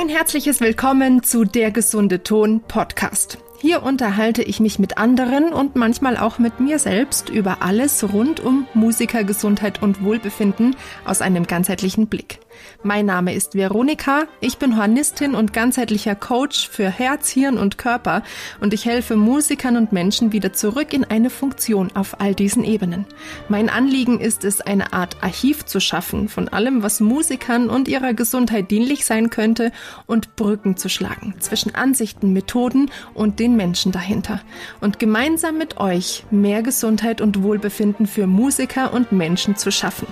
Ein herzliches Willkommen zu Der gesunde Ton Podcast. Hier unterhalte ich mich mit anderen und manchmal auch mit mir selbst über alles rund um Musikergesundheit und Wohlbefinden aus einem ganzheitlichen Blick. Mein Name ist Veronika, ich bin Hornistin und ganzheitlicher Coach für Herz, Hirn und Körper und ich helfe Musikern und Menschen wieder zurück in eine Funktion auf all diesen Ebenen. Mein Anliegen ist es, eine Art Archiv zu schaffen von allem, was Musikern und ihrer Gesundheit dienlich sein könnte und Brücken zu schlagen zwischen Ansichten, Methoden und den Menschen dahinter und gemeinsam mit euch mehr Gesundheit und Wohlbefinden für Musiker und Menschen zu schaffen.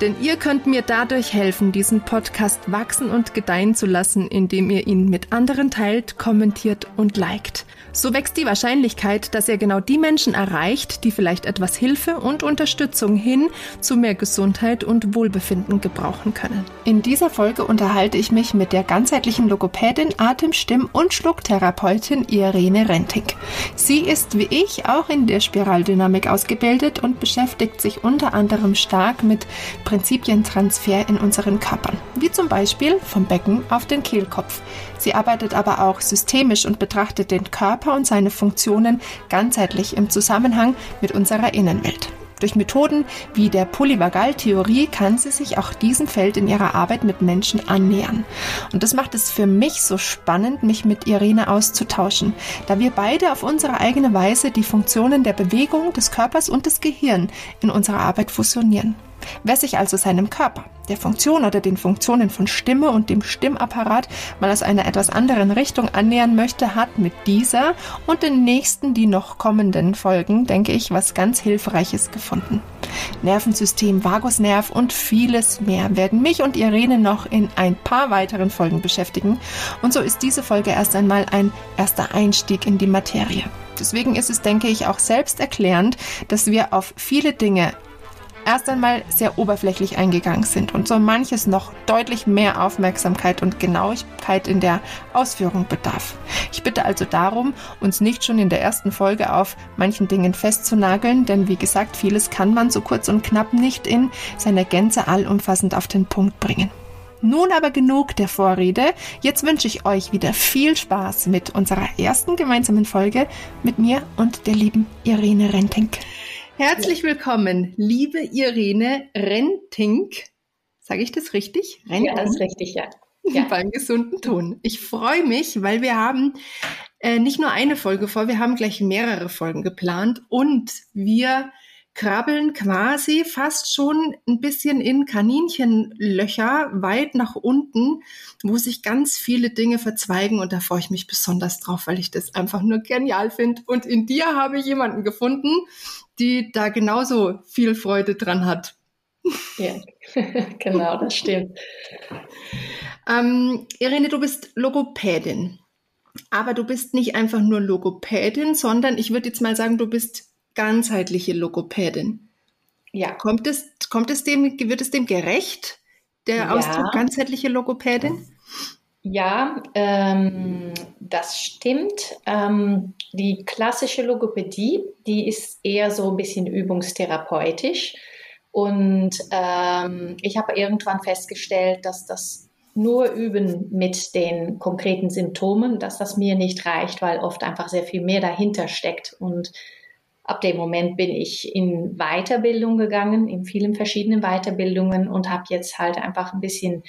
Denn ihr könnt mir dadurch helfen, diesen Podcast wachsen und gedeihen zu lassen, indem ihr ihn mit anderen teilt, kommentiert und liked. So wächst die Wahrscheinlichkeit, dass ihr genau die Menschen erreicht, die vielleicht etwas Hilfe und Unterstützung hin zu mehr Gesundheit und Wohlbefinden gebrauchen können. In dieser Folge unterhalte ich mich mit der ganzheitlichen Logopädin, Atem-, Stimm- und Schlucktherapeutin Irene Renting. Sie ist wie ich auch in der Spiraldynamik ausgebildet und beschäftigt sich unter anderem stark mit Prinzipientransfer in unseren Körpern, wie zum Beispiel vom Becken auf den Kehlkopf. Sie arbeitet aber auch systemisch und betrachtet den Körper und seine Funktionen ganzheitlich im Zusammenhang mit unserer Innenwelt. Durch Methoden wie der Polyvagaltheorie kann sie sich auch diesem Feld in ihrer Arbeit mit Menschen annähern. Und das macht es für mich so spannend, mich mit Irene auszutauschen, da wir beide auf unsere eigene Weise die Funktionen der Bewegung, des Körpers und des Gehirns in unserer Arbeit fusionieren. Wer sich also seinem Körper, der Funktion oder den Funktionen von Stimme und dem Stimmapparat mal aus einer etwas anderen Richtung annähern möchte, hat mit dieser und den nächsten, die noch kommenden Folgen, denke ich, was ganz Hilfreiches gefunden. Nervensystem, Vagusnerv und vieles mehr werden mich und Irene noch in ein paar weiteren Folgen beschäftigen. Und so ist diese Folge erst einmal ein erster Einstieg in die Materie. Deswegen ist es, denke ich, auch selbst erklärend, dass wir auf viele Dinge erst einmal sehr oberflächlich eingegangen sind und so manches noch deutlich mehr Aufmerksamkeit und Genauigkeit in der Ausführung bedarf. Ich bitte also darum, uns nicht schon in der ersten Folge auf manchen Dingen festzunageln, denn wie gesagt, vieles kann man so kurz und knapp nicht in seiner Gänze allumfassend auf den Punkt bringen. Nun aber genug der Vorrede. Jetzt wünsche ich euch wieder viel Spaß mit unserer ersten gemeinsamen Folge mit mir und der lieben Irene Rentink. Herzlich willkommen, liebe Irene Rentink. Sage ich das richtig? Rentink? Ja, das ist richtig, ja. ja. Beim gesunden Ton. Ich freue mich, weil wir haben äh, nicht nur eine Folge vor, wir haben gleich mehrere Folgen geplant und wir krabbeln quasi fast schon ein bisschen in Kaninchenlöcher weit nach unten, wo sich ganz viele Dinge verzweigen und da freue ich mich besonders drauf, weil ich das einfach nur genial finde. Und in dir habe ich jemanden gefunden, die da genauso viel Freude dran hat. Ja, genau, das stimmt. Ähm, Irene, du bist Logopädin. Aber du bist nicht einfach nur Logopädin, sondern ich würde jetzt mal sagen, du bist ganzheitliche Logopädin. Ja. Kommt es, kommt es dem, wird es dem gerecht, der ja. Ausdruck ganzheitliche Logopädin? Ja, ähm, das stimmt. Ähm, die klassische Logopädie, die ist eher so ein bisschen übungstherapeutisch. Und ähm, ich habe irgendwann festgestellt, dass das nur Üben mit den konkreten Symptomen, dass das mir nicht reicht, weil oft einfach sehr viel mehr dahinter steckt. Und ab dem Moment bin ich in Weiterbildung gegangen, in vielen verschiedenen Weiterbildungen und habe jetzt halt einfach ein bisschen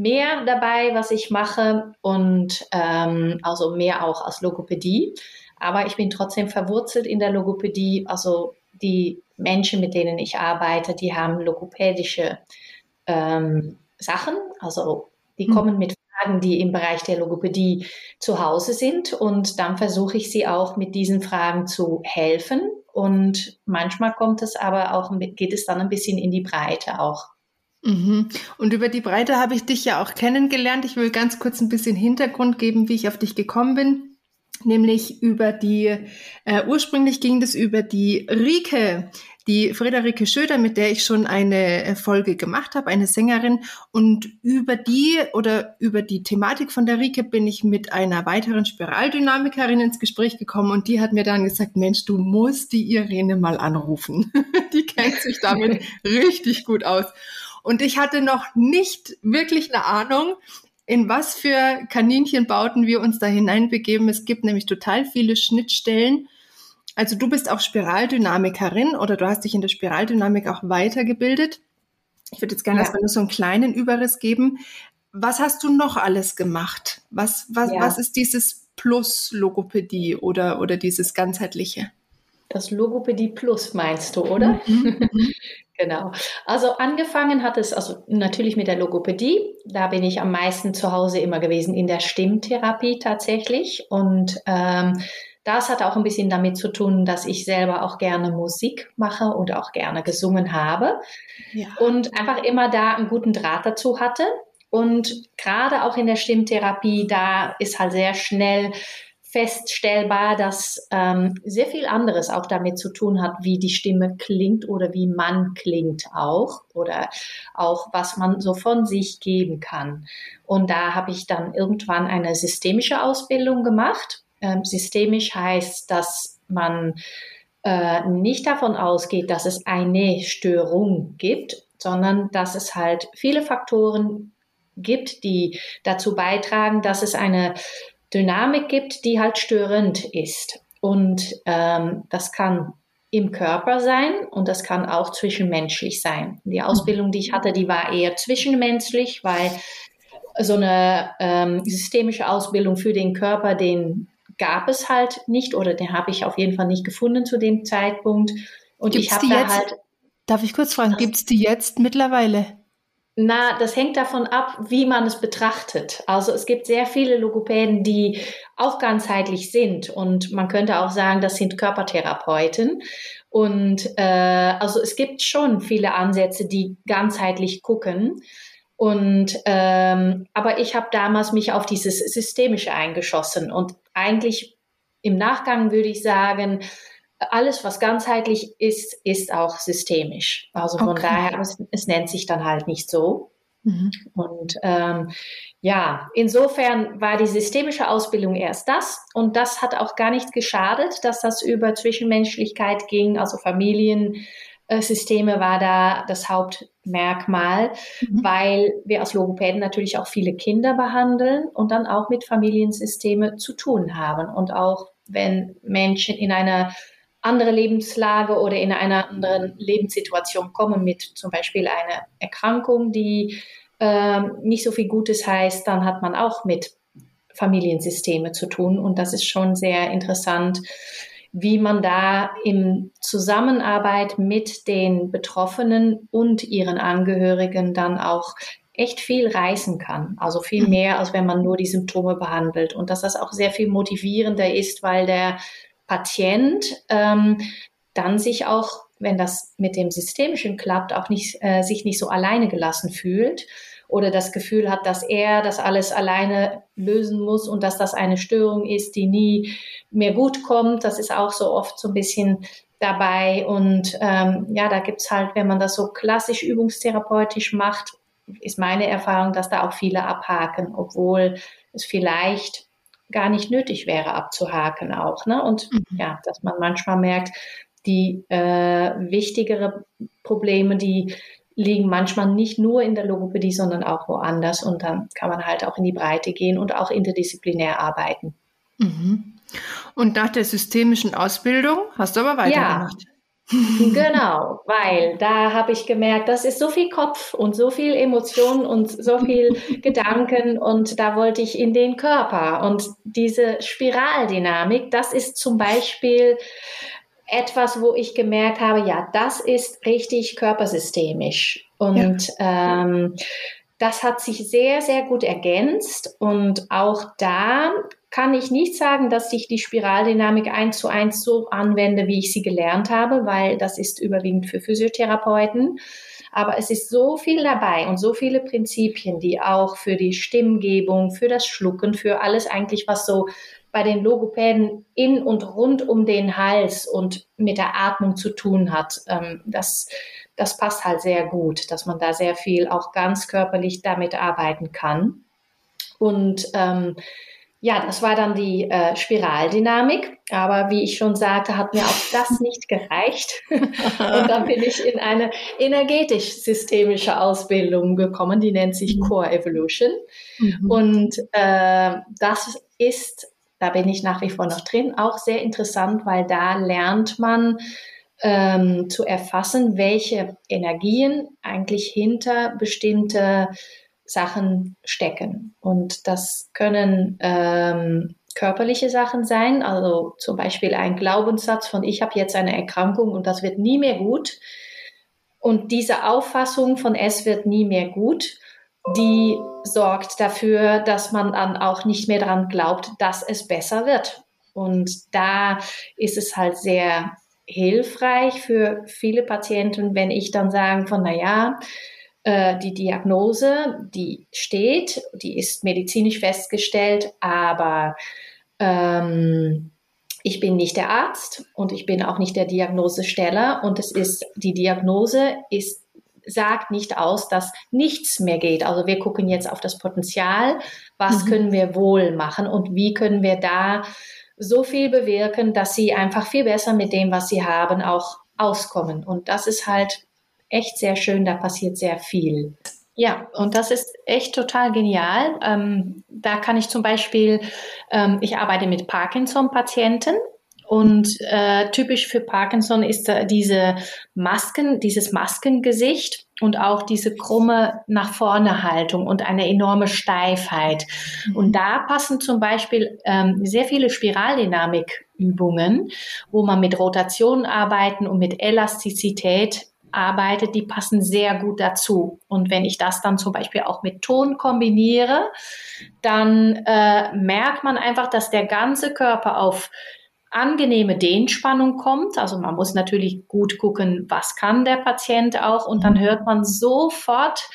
mehr dabei, was ich mache und ähm, also mehr auch als Logopädie. Aber ich bin trotzdem verwurzelt in der Logopädie. Also die Menschen, mit denen ich arbeite, die haben logopädische ähm, Sachen. Also die mhm. kommen mit Fragen, die im Bereich der Logopädie zu Hause sind. Und dann versuche ich sie auch mit diesen Fragen zu helfen. Und manchmal kommt es aber auch, geht es dann ein bisschen in die Breite auch. Mhm. Und über die Breite habe ich dich ja auch kennengelernt. Ich will ganz kurz ein bisschen Hintergrund geben, wie ich auf dich gekommen bin. Nämlich über die, äh, ursprünglich ging das über die Rike, die Friederike Schöder, mit der ich schon eine äh, Folge gemacht habe, eine Sängerin. Und über die oder über die Thematik von der Rike bin ich mit einer weiteren Spiraldynamikerin ins Gespräch gekommen und die hat mir dann gesagt, Mensch, du musst die Irene mal anrufen. die kennt sich damit richtig gut aus. Und ich hatte noch nicht wirklich eine Ahnung, in was für Kaninchenbauten wir uns da hineinbegeben. Es gibt nämlich total viele Schnittstellen. Also du bist auch Spiraldynamikerin oder du hast dich in der Spiraldynamik auch weitergebildet. Ich würde jetzt gerne ja. erstmal nur so einen kleinen Überriss geben. Was hast du noch alles gemacht? Was, was, ja. was ist dieses Plus Logopädie oder, oder dieses ganzheitliche? Das Logopädie Plus meinst du, oder? Mhm. genau. Also angefangen hat es also natürlich mit der Logopädie. Da bin ich am meisten zu Hause immer gewesen in der Stimmtherapie tatsächlich. Und ähm, das hat auch ein bisschen damit zu tun, dass ich selber auch gerne Musik mache und auch gerne gesungen habe. Ja. Und einfach immer da einen guten Draht dazu hatte. Und gerade auch in der Stimmtherapie, da ist halt sehr schnell feststellbar, dass ähm, sehr viel anderes auch damit zu tun hat, wie die Stimme klingt oder wie man klingt auch oder auch was man so von sich geben kann. Und da habe ich dann irgendwann eine systemische Ausbildung gemacht. Ähm, systemisch heißt, dass man äh, nicht davon ausgeht, dass es eine Störung gibt, sondern dass es halt viele Faktoren gibt, die dazu beitragen, dass es eine Dynamik gibt, die halt störend ist. Und ähm, das kann im Körper sein und das kann auch zwischenmenschlich sein. Die Ausbildung, die ich hatte, die war eher zwischenmenschlich, weil so eine ähm, systemische Ausbildung für den Körper, den gab es halt nicht oder den habe ich auf jeden Fall nicht gefunden zu dem Zeitpunkt. Und gibt's ich habe da halt. Darf ich kurz fragen, gibt es die jetzt mittlerweile? Na, das hängt davon ab, wie man es betrachtet. Also es gibt sehr viele Logopäden, die auch ganzheitlich sind und man könnte auch sagen, das sind Körpertherapeuten. Und äh, also es gibt schon viele Ansätze, die ganzheitlich gucken. Und ähm, aber ich habe damals mich auf dieses Systemische eingeschossen und eigentlich im Nachgang würde ich sagen, alles, was ganzheitlich ist, ist auch systemisch. Also von okay. daher, es, es, nennt sich dann halt nicht so. Mhm. Und ähm, ja, insofern war die systemische Ausbildung erst das und das hat auch gar nicht geschadet, dass das über Zwischenmenschlichkeit ging, also Familiensysteme war da das Hauptmerkmal, mhm. weil wir als Logopäden natürlich auch viele Kinder behandeln und dann auch mit Familiensysteme zu tun haben. Und auch wenn Menschen in einer andere Lebenslage oder in einer anderen Lebenssituation kommen mit zum Beispiel einer Erkrankung, die ähm, nicht so viel Gutes heißt, dann hat man auch mit Familiensysteme zu tun. Und das ist schon sehr interessant, wie man da in Zusammenarbeit mit den Betroffenen und ihren Angehörigen dann auch echt viel reißen kann. Also viel mhm. mehr, als wenn man nur die Symptome behandelt. Und dass das auch sehr viel motivierender ist, weil der Patient ähm, dann sich auch, wenn das mit dem Systemischen klappt, auch nicht, äh, sich nicht so alleine gelassen fühlt oder das Gefühl hat, dass er das alles alleine lösen muss und dass das eine Störung ist, die nie mehr gut kommt. Das ist auch so oft so ein bisschen dabei. Und ähm, ja, da gibt's halt, wenn man das so klassisch übungstherapeutisch macht, ist meine Erfahrung, dass da auch viele abhaken, obwohl es vielleicht gar nicht nötig wäre abzuhaken auch. Ne? Und mhm. ja, dass man manchmal merkt, die äh, wichtigere Probleme, die liegen manchmal nicht nur in der Logopädie, sondern auch woanders. Und dann kann man halt auch in die Breite gehen und auch interdisziplinär arbeiten. Mhm. Und nach der systemischen Ausbildung hast du aber weitergemacht. Ja, Genau, weil da habe ich gemerkt, das ist so viel Kopf und so viel Emotionen und so viel Gedanken und da wollte ich in den Körper und diese Spiraldynamik, das ist zum Beispiel etwas, wo ich gemerkt habe, ja, das ist richtig körpersystemisch und ja. ähm, das hat sich sehr, sehr gut ergänzt und auch da kann ich nicht sagen, dass ich die Spiraldynamik eins zu eins so anwende, wie ich sie gelernt habe, weil das ist überwiegend für Physiotherapeuten. Aber es ist so viel dabei und so viele Prinzipien, die auch für die Stimmgebung, für das Schlucken, für alles eigentlich, was so bei den Logopäden in und rund um den Hals und mit der Atmung zu tun hat. Ähm, das, das passt halt sehr gut, dass man da sehr viel auch ganz körperlich damit arbeiten kann. Und ähm, ja, das war dann die äh, Spiraldynamik. Aber wie ich schon sagte, hat mir auch das nicht gereicht. und dann bin ich in eine energetisch-systemische Ausbildung gekommen, die nennt sich mhm. Core Evolution. Mhm. Und äh, das ist, da bin ich nach wie vor noch drin, auch sehr interessant, weil da lernt man ähm, zu erfassen, welche Energien eigentlich hinter bestimmte Sachen stecken. Und das können ähm, körperliche Sachen sein, also zum Beispiel ein Glaubenssatz von ich habe jetzt eine Erkrankung und das wird nie mehr gut. Und diese Auffassung von es wird nie mehr gut, die sorgt dafür, dass man dann auch nicht mehr daran glaubt, dass es besser wird. Und da ist es halt sehr hilfreich für viele Patienten, wenn ich dann sagen von, na ja, äh, die Diagnose, die steht, die ist medizinisch festgestellt, aber ähm, ich bin nicht der Arzt und ich bin auch nicht der Diagnosesteller und es ist, die Diagnose ist, sagt nicht aus, dass nichts mehr geht. Also wir gucken jetzt auf das Potenzial, was mhm. können wir wohl machen und wie können wir da so viel bewirken, dass sie einfach viel besser mit dem, was sie haben, auch auskommen. Und das ist halt echt sehr schön, da passiert sehr viel. Ja, und das ist echt total genial. Ähm, da kann ich zum Beispiel, ähm, ich arbeite mit Parkinson-Patienten und äh, typisch für Parkinson ist äh, diese Masken, dieses Maskengesicht und auch diese krumme nach vorne Haltung und eine enorme Steifheit. Und da passen zum Beispiel ähm, sehr viele Spiraldynamikübungen, wo man mit Rotation arbeiten und mit Elastizität arbeitet, die passen sehr gut dazu. Und wenn ich das dann zum Beispiel auch mit Ton kombiniere, dann äh, merkt man einfach, dass der ganze Körper auf angenehme Dehnspannung kommt. Also man muss natürlich gut gucken, was kann der Patient auch. Und dann hört man sofort,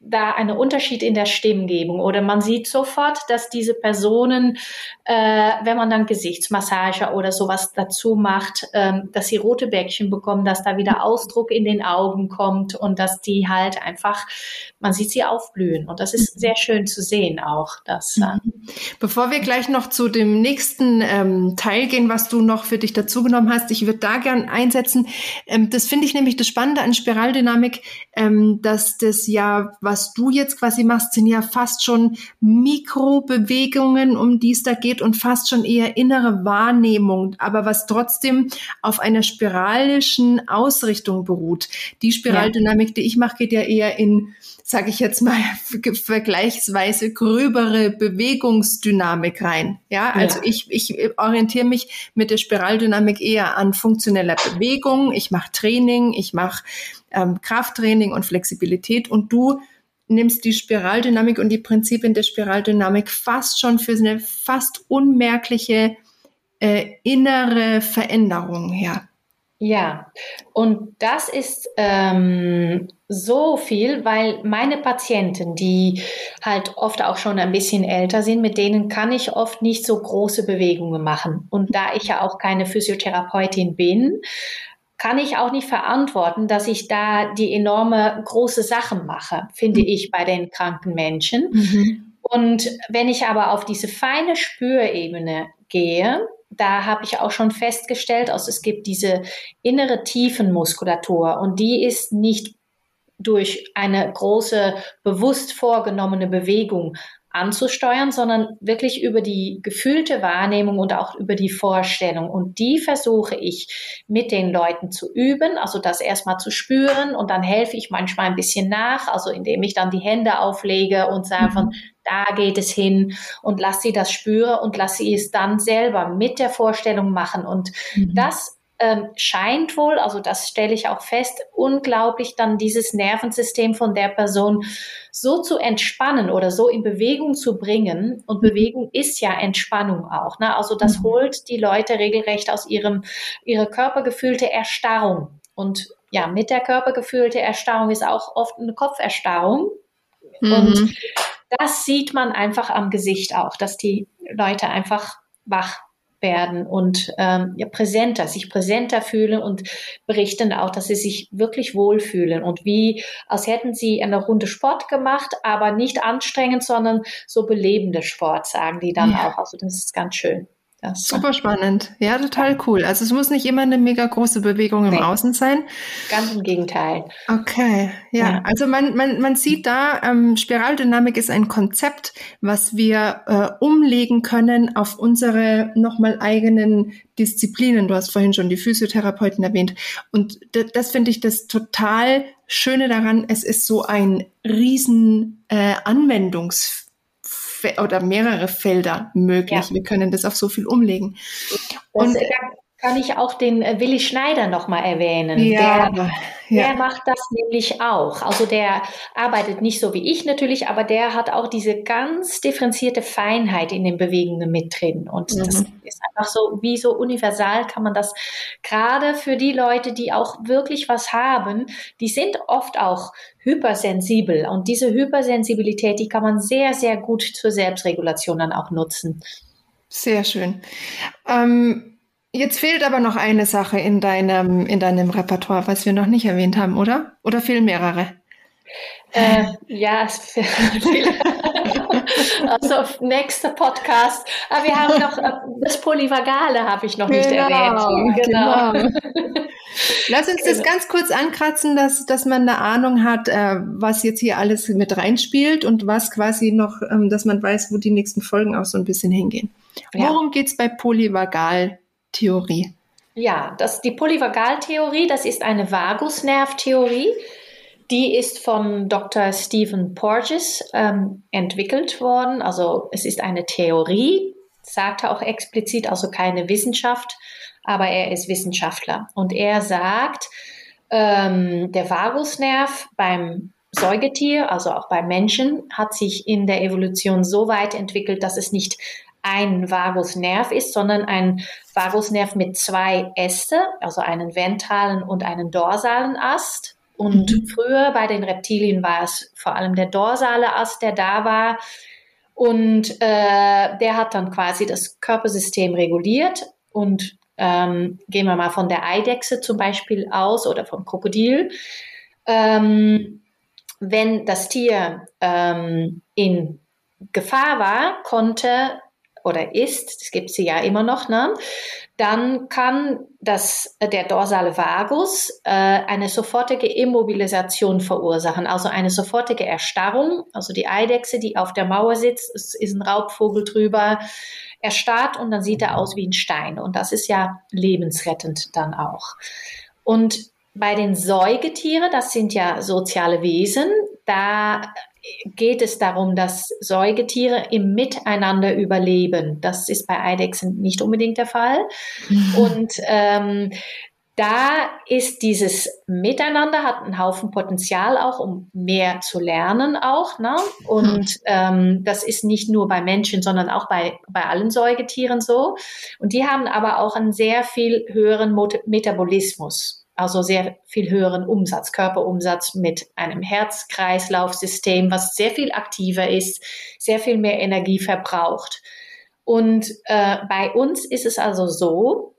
da einen Unterschied in der Stimmgebung oder man sieht sofort, dass diese Personen, äh, wenn man dann Gesichtsmassage oder sowas dazu macht, ähm, dass sie rote Bäckchen bekommen, dass da wieder Ausdruck in den Augen kommt und dass die halt einfach, man sieht sie aufblühen und das ist mhm. sehr schön zu sehen auch. Dass, äh mhm. Bevor wir gleich noch zu dem nächsten ähm, Teil gehen, was du noch für dich dazu genommen hast, ich würde da gern einsetzen. Ähm, das finde ich nämlich das Spannende an Spiraldynamik, ähm, dass das ja was du jetzt quasi machst, sind ja fast schon Mikrobewegungen, um die es da geht und fast schon eher innere Wahrnehmung, aber was trotzdem auf einer spiralischen Ausrichtung beruht. Die Spiraldynamik, die ich mache, geht ja eher in sage ich jetzt mal, vergleichsweise gröbere Bewegungsdynamik rein. Ja, also ja. ich, ich orientiere mich mit der Spiraldynamik eher an funktioneller Bewegung. Ich mache Training, ich mache ähm, Krafttraining und Flexibilität und du nimmst die Spiraldynamik und die Prinzipien der Spiraldynamik fast schon für eine fast unmerkliche äh, innere Veränderung her. Ja, und das ist ähm, so viel, weil meine Patienten, die halt oft auch schon ein bisschen älter sind, mit denen kann ich oft nicht so große Bewegungen machen. Und da ich ja auch keine Physiotherapeutin bin, kann ich auch nicht verantworten, dass ich da die enorme große Sachen mache, finde mhm. ich bei den kranken Menschen. Mhm. Und wenn ich aber auf diese feine Spürebene gehe, da habe ich auch schon festgestellt, also es gibt diese innere Tiefenmuskulatur und die ist nicht durch eine große bewusst vorgenommene Bewegung anzusteuern, sondern wirklich über die gefühlte Wahrnehmung und auch über die Vorstellung. Und die versuche ich mit den Leuten zu üben, also das erstmal zu spüren und dann helfe ich manchmal ein bisschen nach, also indem ich dann die Hände auflege und sage von, mhm. da geht es hin und lass sie das spüren und lass sie es dann selber mit der Vorstellung machen. Und mhm. das ähm, scheint wohl, also das stelle ich auch fest, unglaublich dann dieses Nervensystem von der Person so zu entspannen oder so in Bewegung zu bringen. Und Bewegung ist ja Entspannung auch. Ne? Also das mhm. holt die Leute regelrecht aus ihrem, ihrer körpergefühlte Erstarrung. Und ja, mit der körpergefühlte Erstarrung ist auch oft eine Kopferstarrung. Mhm. Und das sieht man einfach am Gesicht auch, dass die Leute einfach wach werden und ähm, ja, präsenter, sich präsenter fühlen und berichten auch, dass sie sich wirklich wohlfühlen und wie, als hätten sie eine Runde Sport gemacht, aber nicht anstrengend, sondern so belebende Sport, sagen die dann ja. auch. Also das ist ganz schön. Das Super spannend. Ja, total cool. Also es muss nicht immer eine mega große Bewegung im nee, Außen sein. Ganz im Gegenteil. Okay, ja. ja. Also man, man, man sieht da, ähm, Spiraldynamik ist ein Konzept, was wir äh, umlegen können auf unsere nochmal eigenen Disziplinen. Du hast vorhin schon die Physiotherapeuten erwähnt. Und das finde ich das total Schöne daran. Es ist so ein riesen äh, Anwendungsfeld oder mehrere Felder möglich. Ja. Wir können das auf so viel umlegen. Und das, kann ich auch den äh, Willi Schneider nochmal erwähnen. Ja, der, ja. der macht das nämlich auch. Also der arbeitet nicht so wie ich natürlich, aber der hat auch diese ganz differenzierte Feinheit in den Bewegungen mit drin. Und mhm. das ist einfach so, wie so universal kann man das gerade für die Leute, die auch wirklich was haben, die sind oft auch hypersensibel. Und diese Hypersensibilität, die kann man sehr, sehr gut zur Selbstregulation dann auch nutzen. Sehr schön. Ähm Jetzt fehlt aber noch eine Sache in deinem, in deinem Repertoire, was wir noch nicht erwähnt haben, oder? Oder fehlen mehrere? Äh, ja, es fehlt. also nächster Podcast. Aber wir haben noch äh, das Polyvagale habe ich noch nicht genau, erwähnt. Genau. genau. Lass uns das genau. ganz kurz ankratzen, dass, dass man eine Ahnung hat, äh, was jetzt hier alles mit reinspielt und was quasi noch, ähm, dass man weiß, wo die nächsten Folgen auch so ein bisschen hingehen. Worum ja. es bei Polyvagal? Theorie? Ja, das, die Polyvagaltheorie, das ist eine Vagusnervtheorie. Die ist von Dr. Stephen Porges ähm, entwickelt worden. Also es ist eine Theorie, sagt er auch explizit, also keine Wissenschaft, aber er ist Wissenschaftler. Und er sagt, ähm, der Vagusnerv beim Säugetier, also auch beim Menschen, hat sich in der Evolution so weit entwickelt, dass es nicht ein Vagusnerv ist, sondern ein Vagusnerv mit zwei Äste, also einen ventralen und einen dorsalen Ast. Und mhm. früher bei den Reptilien war es vor allem der dorsale Ast, der da war. Und äh, der hat dann quasi das Körpersystem reguliert. Und ähm, gehen wir mal von der Eidechse zum Beispiel aus oder vom Krokodil. Ähm, wenn das Tier ähm, in Gefahr war, konnte oder ist, das gibt sie ja immer noch, ne? dann kann das, äh, der dorsale Vagus äh, eine sofortige Immobilisation verursachen, also eine sofortige Erstarrung. Also die Eidechse, die auf der Mauer sitzt, es ist ein Raubvogel drüber, erstarrt und dann sieht er aus wie ein Stein. Und das ist ja lebensrettend dann auch. Und bei den Säugetieren, das sind ja soziale Wesen, da geht es darum, dass Säugetiere im Miteinander überleben. Das ist bei Eidechsen nicht unbedingt der Fall. Und ähm, da ist dieses Miteinander, hat einen Haufen Potenzial auch, um mehr zu lernen auch. Ne? Und ähm, das ist nicht nur bei Menschen, sondern auch bei, bei allen Säugetieren so. Und die haben aber auch einen sehr viel höheren Metabolismus also sehr viel höheren Umsatz, Körperumsatz mit einem Herz-Kreislauf-System, was sehr viel aktiver ist, sehr viel mehr Energie verbraucht. Und äh, bei uns ist es also so,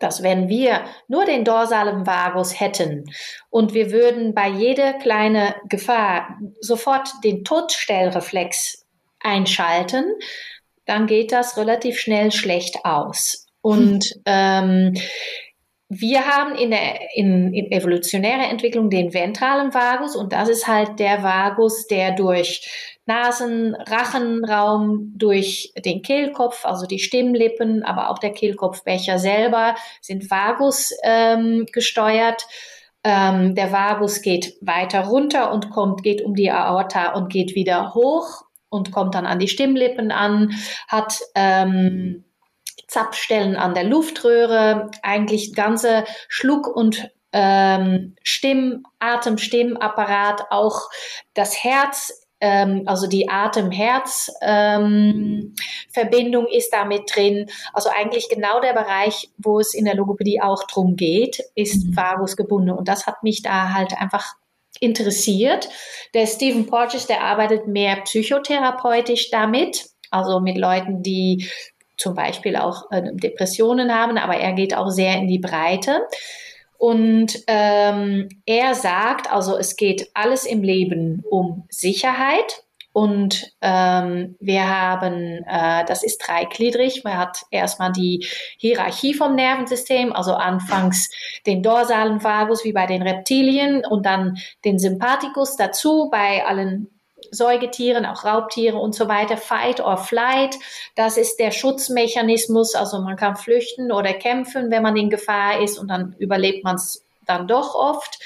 dass wenn wir nur den dorsalen Vagus hätten und wir würden bei jeder kleinen Gefahr sofort den Todstellreflex einschalten, dann geht das relativ schnell schlecht aus. Und ähm, wir haben in der in, in evolutionärer Entwicklung den ventralen Vagus und das ist halt der Vagus, der durch Nasen, Rachenraum, durch den Kehlkopf, also die Stimmlippen, aber auch der Kehlkopfbecher selber sind Vagus ähm, gesteuert. Ähm, der Vagus geht weiter runter und kommt, geht um die Aorta und geht wieder hoch und kommt dann an die Stimmlippen an, hat ähm, Zapfstellen an der Luftröhre, eigentlich ganze Schluck- und ähm, Stimm, Atem, Stimmapparat, auch das Herz, ähm, also die Atem-Herz-Verbindung ähm, ist da mit drin. Also eigentlich genau der Bereich, wo es in der Logopädie auch drum geht, ist mhm. Vagus gebunden. Und das hat mich da halt einfach interessiert. Der Stephen Porges, der arbeitet mehr psychotherapeutisch damit, also mit Leuten, die zum Beispiel auch äh, Depressionen haben, aber er geht auch sehr in die Breite. Und ähm, er sagt, also es geht alles im Leben um Sicherheit. Und ähm, wir haben, äh, das ist dreigliedrig, man hat erstmal die Hierarchie vom Nervensystem, also anfangs den dorsalen Vagus wie bei den Reptilien und dann den Sympathikus dazu bei allen Säugetieren, auch Raubtiere und so weiter. Fight or flight, das ist der Schutzmechanismus. Also man kann flüchten oder kämpfen, wenn man in Gefahr ist und dann überlebt man es dann doch oft.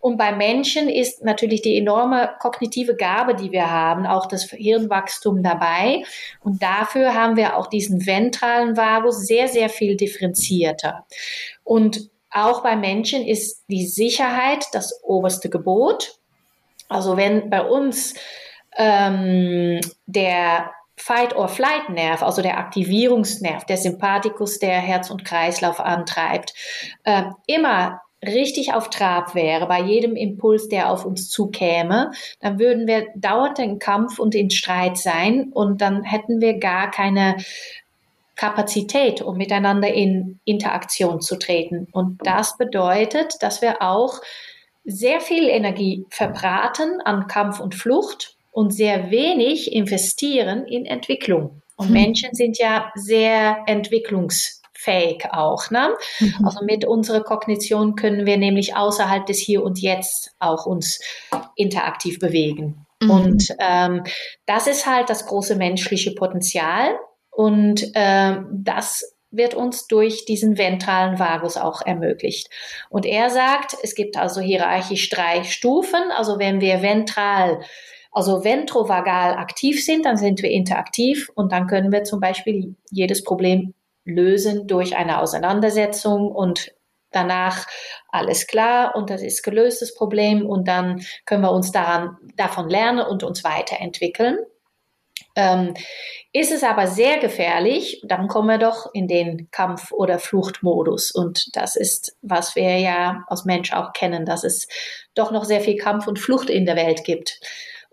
Und bei Menschen ist natürlich die enorme kognitive Gabe, die wir haben, auch das Hirnwachstum dabei. Und dafür haben wir auch diesen ventralen Vagus sehr, sehr viel differenzierter. Und auch bei Menschen ist die Sicherheit das oberste Gebot. Also wenn bei uns ähm, der Fight-or-Flight-Nerv, also der Aktivierungsnerv, der Sympathikus, der Herz und Kreislauf antreibt, äh, immer richtig auf Trab wäre bei jedem Impuls, der auf uns zukäme, dann würden wir dauernd in Kampf und in Streit sein und dann hätten wir gar keine Kapazität, um miteinander in Interaktion zu treten. Und das bedeutet, dass wir auch sehr viel Energie verbraten an Kampf und Flucht und sehr wenig investieren in Entwicklung. Und hm. Menschen sind ja sehr entwicklungsfähig auch. Ne? Mhm. Also mit unserer Kognition können wir nämlich außerhalb des Hier und Jetzt auch uns interaktiv bewegen. Mhm. Und ähm, das ist halt das große menschliche Potenzial. Und ähm, das wird uns durch diesen ventralen Vagus auch ermöglicht. Und er sagt, es gibt also hierarchisch drei Stufen. Also wenn wir ventral, also ventrovagal aktiv sind, dann sind wir interaktiv und dann können wir zum Beispiel jedes Problem lösen durch eine Auseinandersetzung und danach alles klar und das ist gelöstes Problem und dann können wir uns daran, davon lernen und uns weiterentwickeln. Ähm, ist es aber sehr gefährlich, dann kommen wir doch in den Kampf- oder Fluchtmodus. Und das ist, was wir ja als Mensch auch kennen, dass es doch noch sehr viel Kampf und Flucht in der Welt gibt.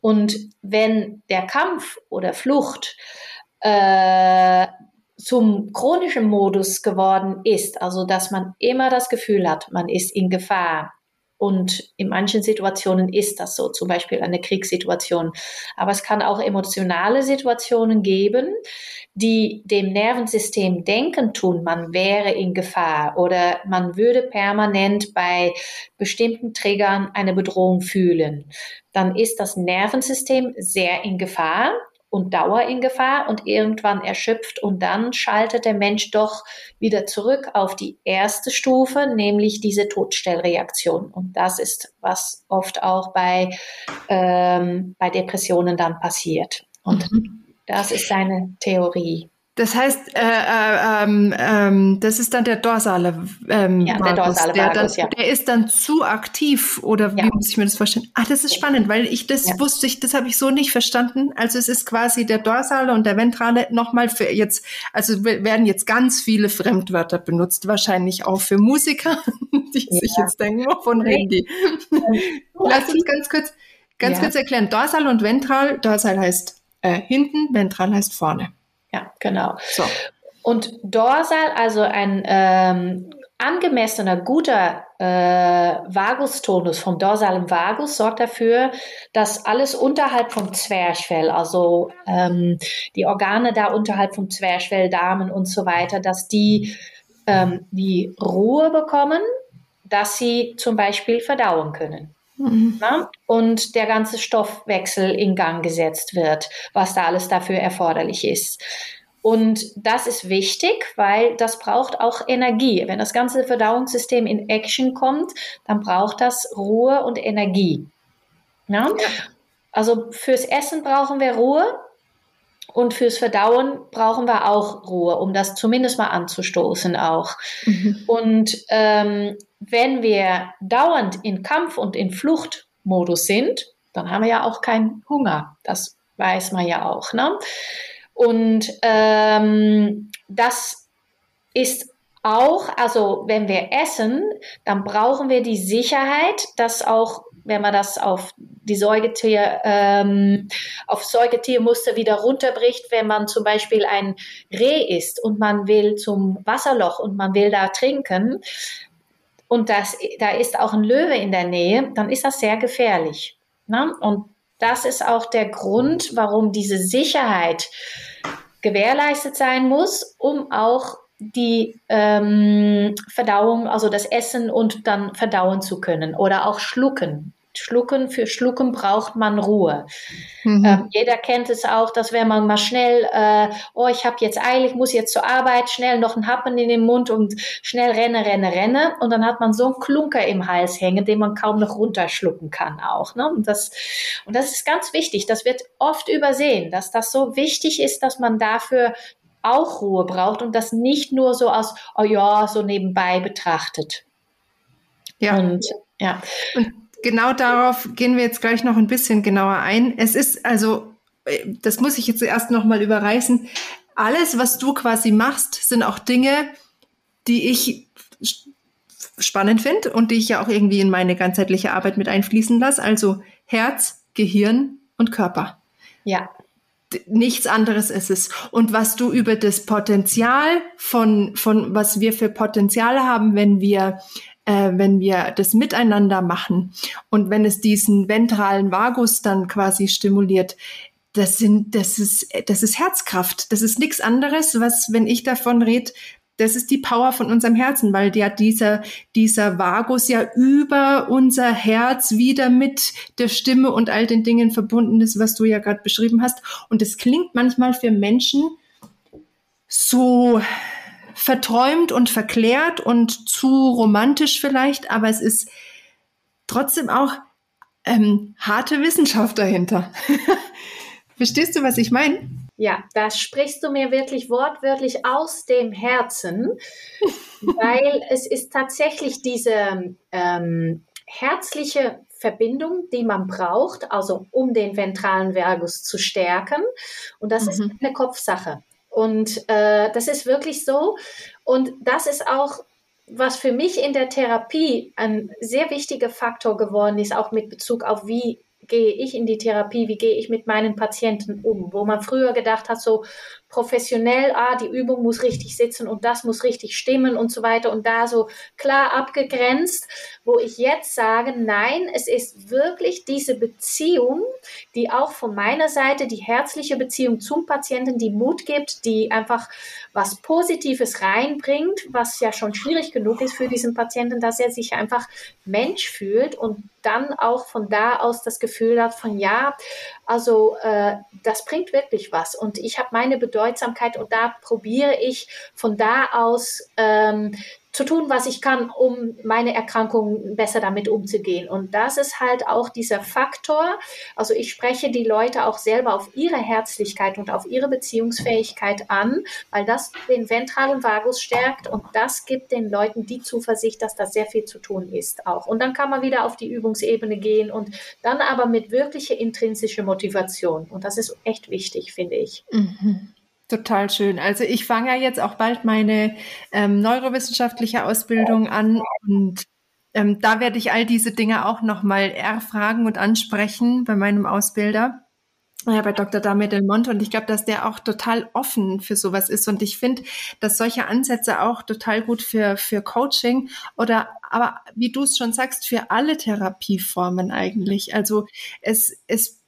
Und wenn der Kampf oder Flucht äh, zum chronischen Modus geworden ist, also dass man immer das Gefühl hat, man ist in Gefahr, und in manchen Situationen ist das so, zum Beispiel eine Kriegssituation. Aber es kann auch emotionale Situationen geben, die dem Nervensystem denken tun, man wäre in Gefahr oder man würde permanent bei bestimmten Triggern eine Bedrohung fühlen. Dann ist das Nervensystem sehr in Gefahr und Dauer in Gefahr und irgendwann erschöpft und dann schaltet der Mensch doch wieder zurück auf die erste Stufe, nämlich diese Todstellreaktion. Und das ist, was oft auch bei, ähm, bei Depressionen dann passiert. Und mhm. das ist seine Theorie. Das heißt, äh, äh, ähm, ähm, das ist dann der dorsale ähm, ja, Vagus. Der dorsale der, Vagus, dann, ja. der ist dann zu aktiv oder wie ja. muss ich mir das vorstellen? Ah, das ist spannend, weil ich das ja. wusste ich, das habe ich so nicht verstanden. Also es ist quasi der dorsale und der ventrale nochmal für jetzt, also werden jetzt ganz viele Fremdwörter benutzt, wahrscheinlich auch für Musiker, die sich jetzt denken, wovon reden die? Lass uns ganz kurz, ganz kurz erklären. Dorsal und ventral. Dorsal heißt äh, hinten, ventral heißt vorne. Ja, genau. So. Und Dorsal, also ein ähm, angemessener, guter äh, Vagustonus vom dorsalen Vagus sorgt dafür, dass alles unterhalb vom Zwerchfell, also ähm, die Organe da unterhalb vom Zwerchfell, Darmen und so weiter, dass die ähm, die Ruhe bekommen, dass sie zum Beispiel verdauen können. Mhm. Und der ganze Stoffwechsel in Gang gesetzt wird, was da alles dafür erforderlich ist. Und das ist wichtig, weil das braucht auch Energie. Wenn das ganze Verdauungssystem in Action kommt, dann braucht das Ruhe und Energie. Ja? Also fürs Essen brauchen wir Ruhe und fürs Verdauen brauchen wir auch Ruhe, um das zumindest mal anzustoßen auch. Mhm. Und ähm, wenn wir dauernd in Kampf- und in Fluchtmodus sind, dann haben wir ja auch keinen Hunger. Das weiß man ja auch. Ne? Und ähm, das ist auch, also wenn wir essen, dann brauchen wir die Sicherheit, dass auch, wenn man das auf die Säugetier ähm, auf Säugetiermuster wieder runterbricht, wenn man zum Beispiel ein Reh isst und man will zum Wasserloch und man will da trinken und das, da ist auch ein Löwe in der Nähe, dann ist das sehr gefährlich. Ne? Und das ist auch der Grund, warum diese Sicherheit gewährleistet sein muss, um auch die ähm, Verdauung, also das Essen und dann verdauen zu können oder auch schlucken. Schlucken, für Schlucken braucht man Ruhe. Mhm. Ähm, jeder kennt es auch, dass wenn man mal schnell, äh, oh, ich habe jetzt eilig, muss jetzt zur Arbeit, schnell noch ein Happen in den Mund und schnell renne, renne, renne. Und dann hat man so einen Klunker im Hals hängen, den man kaum noch runterschlucken kann auch. Ne? Und, das, und das ist ganz wichtig. Das wird oft übersehen, dass das so wichtig ist, dass man dafür auch Ruhe braucht und das nicht nur so aus, oh ja, so nebenbei betrachtet. Ja. Und ja. Und genau darauf gehen wir jetzt gleich noch ein bisschen genauer ein. Es ist also, äh, das muss ich jetzt erst noch mal überreißen. Alles, was du quasi machst, sind auch Dinge, die ich spannend finde und die ich ja auch irgendwie in meine ganzheitliche Arbeit mit einfließen lasse. Also Herz, Gehirn und Körper. Ja. Nichts anderes ist es. Und was du über das Potenzial von, von was wir für Potenziale haben, wenn wir äh, wenn wir das miteinander machen und wenn es diesen ventralen Vagus dann quasi stimuliert, das sind, das ist, das ist Herzkraft. Das ist nichts anderes, was, wenn ich davon rede, das ist die Power von unserem Herzen, weil ja dieser, dieser Vagus ja über unser Herz wieder mit der Stimme und all den Dingen verbunden ist, was du ja gerade beschrieben hast. Und es klingt manchmal für Menschen so verträumt und verklärt und zu romantisch vielleicht, aber es ist trotzdem auch ähm, harte Wissenschaft dahinter. Verstehst du, was ich meine? Ja, da sprichst du mir wirklich wortwörtlich aus dem Herzen, weil es ist tatsächlich diese ähm, herzliche Verbindung, die man braucht, also um den ventralen Vagus zu stärken. Und das mhm. ist eine Kopfsache. Und äh, das ist wirklich so. Und das ist auch, was für mich in der Therapie ein sehr wichtiger Faktor geworden ist, auch mit Bezug auf, wie gehe ich in die Therapie, wie gehe ich mit meinen Patienten um, wo man früher gedacht hat, so professionell, ah, die Übung muss richtig sitzen und das muss richtig stimmen und so weiter und da so klar abgegrenzt, wo ich jetzt sage, nein, es ist wirklich diese Beziehung, die auch von meiner Seite, die herzliche Beziehung zum Patienten, die Mut gibt, die einfach was Positives reinbringt, was ja schon schwierig genug ist für diesen Patienten, dass er sich einfach Mensch fühlt und dann auch von da aus das Gefühl hat von ja, also äh, das bringt wirklich was. Und ich habe meine Bedeutsamkeit und da probiere ich von da aus ähm, zu tun, was ich kann, um meine Erkrankung besser damit umzugehen. Und das ist halt auch dieser Faktor. Also ich spreche die Leute auch selber auf ihre Herzlichkeit und auf ihre Beziehungsfähigkeit an, weil das den ventralen Vagus stärkt und das gibt den Leuten die Zuversicht, dass da sehr viel zu tun ist auch. Und dann kann man wieder auf die Übungsebene gehen und dann aber mit wirklicher intrinsischer Motivation. Und das ist echt wichtig, finde ich. Mhm. Total schön. Also ich fange ja jetzt auch bald meine ähm, neurowissenschaftliche Ausbildung an und ähm, da werde ich all diese Dinge auch nochmal erfragen und ansprechen bei meinem Ausbilder. Ja, bei Dr. Dame Del Monte und ich glaube, dass der auch total offen für sowas ist und ich finde, dass solche Ansätze auch total gut für, für Coaching oder aber wie du es schon sagst, für alle Therapieformen eigentlich. Also es, es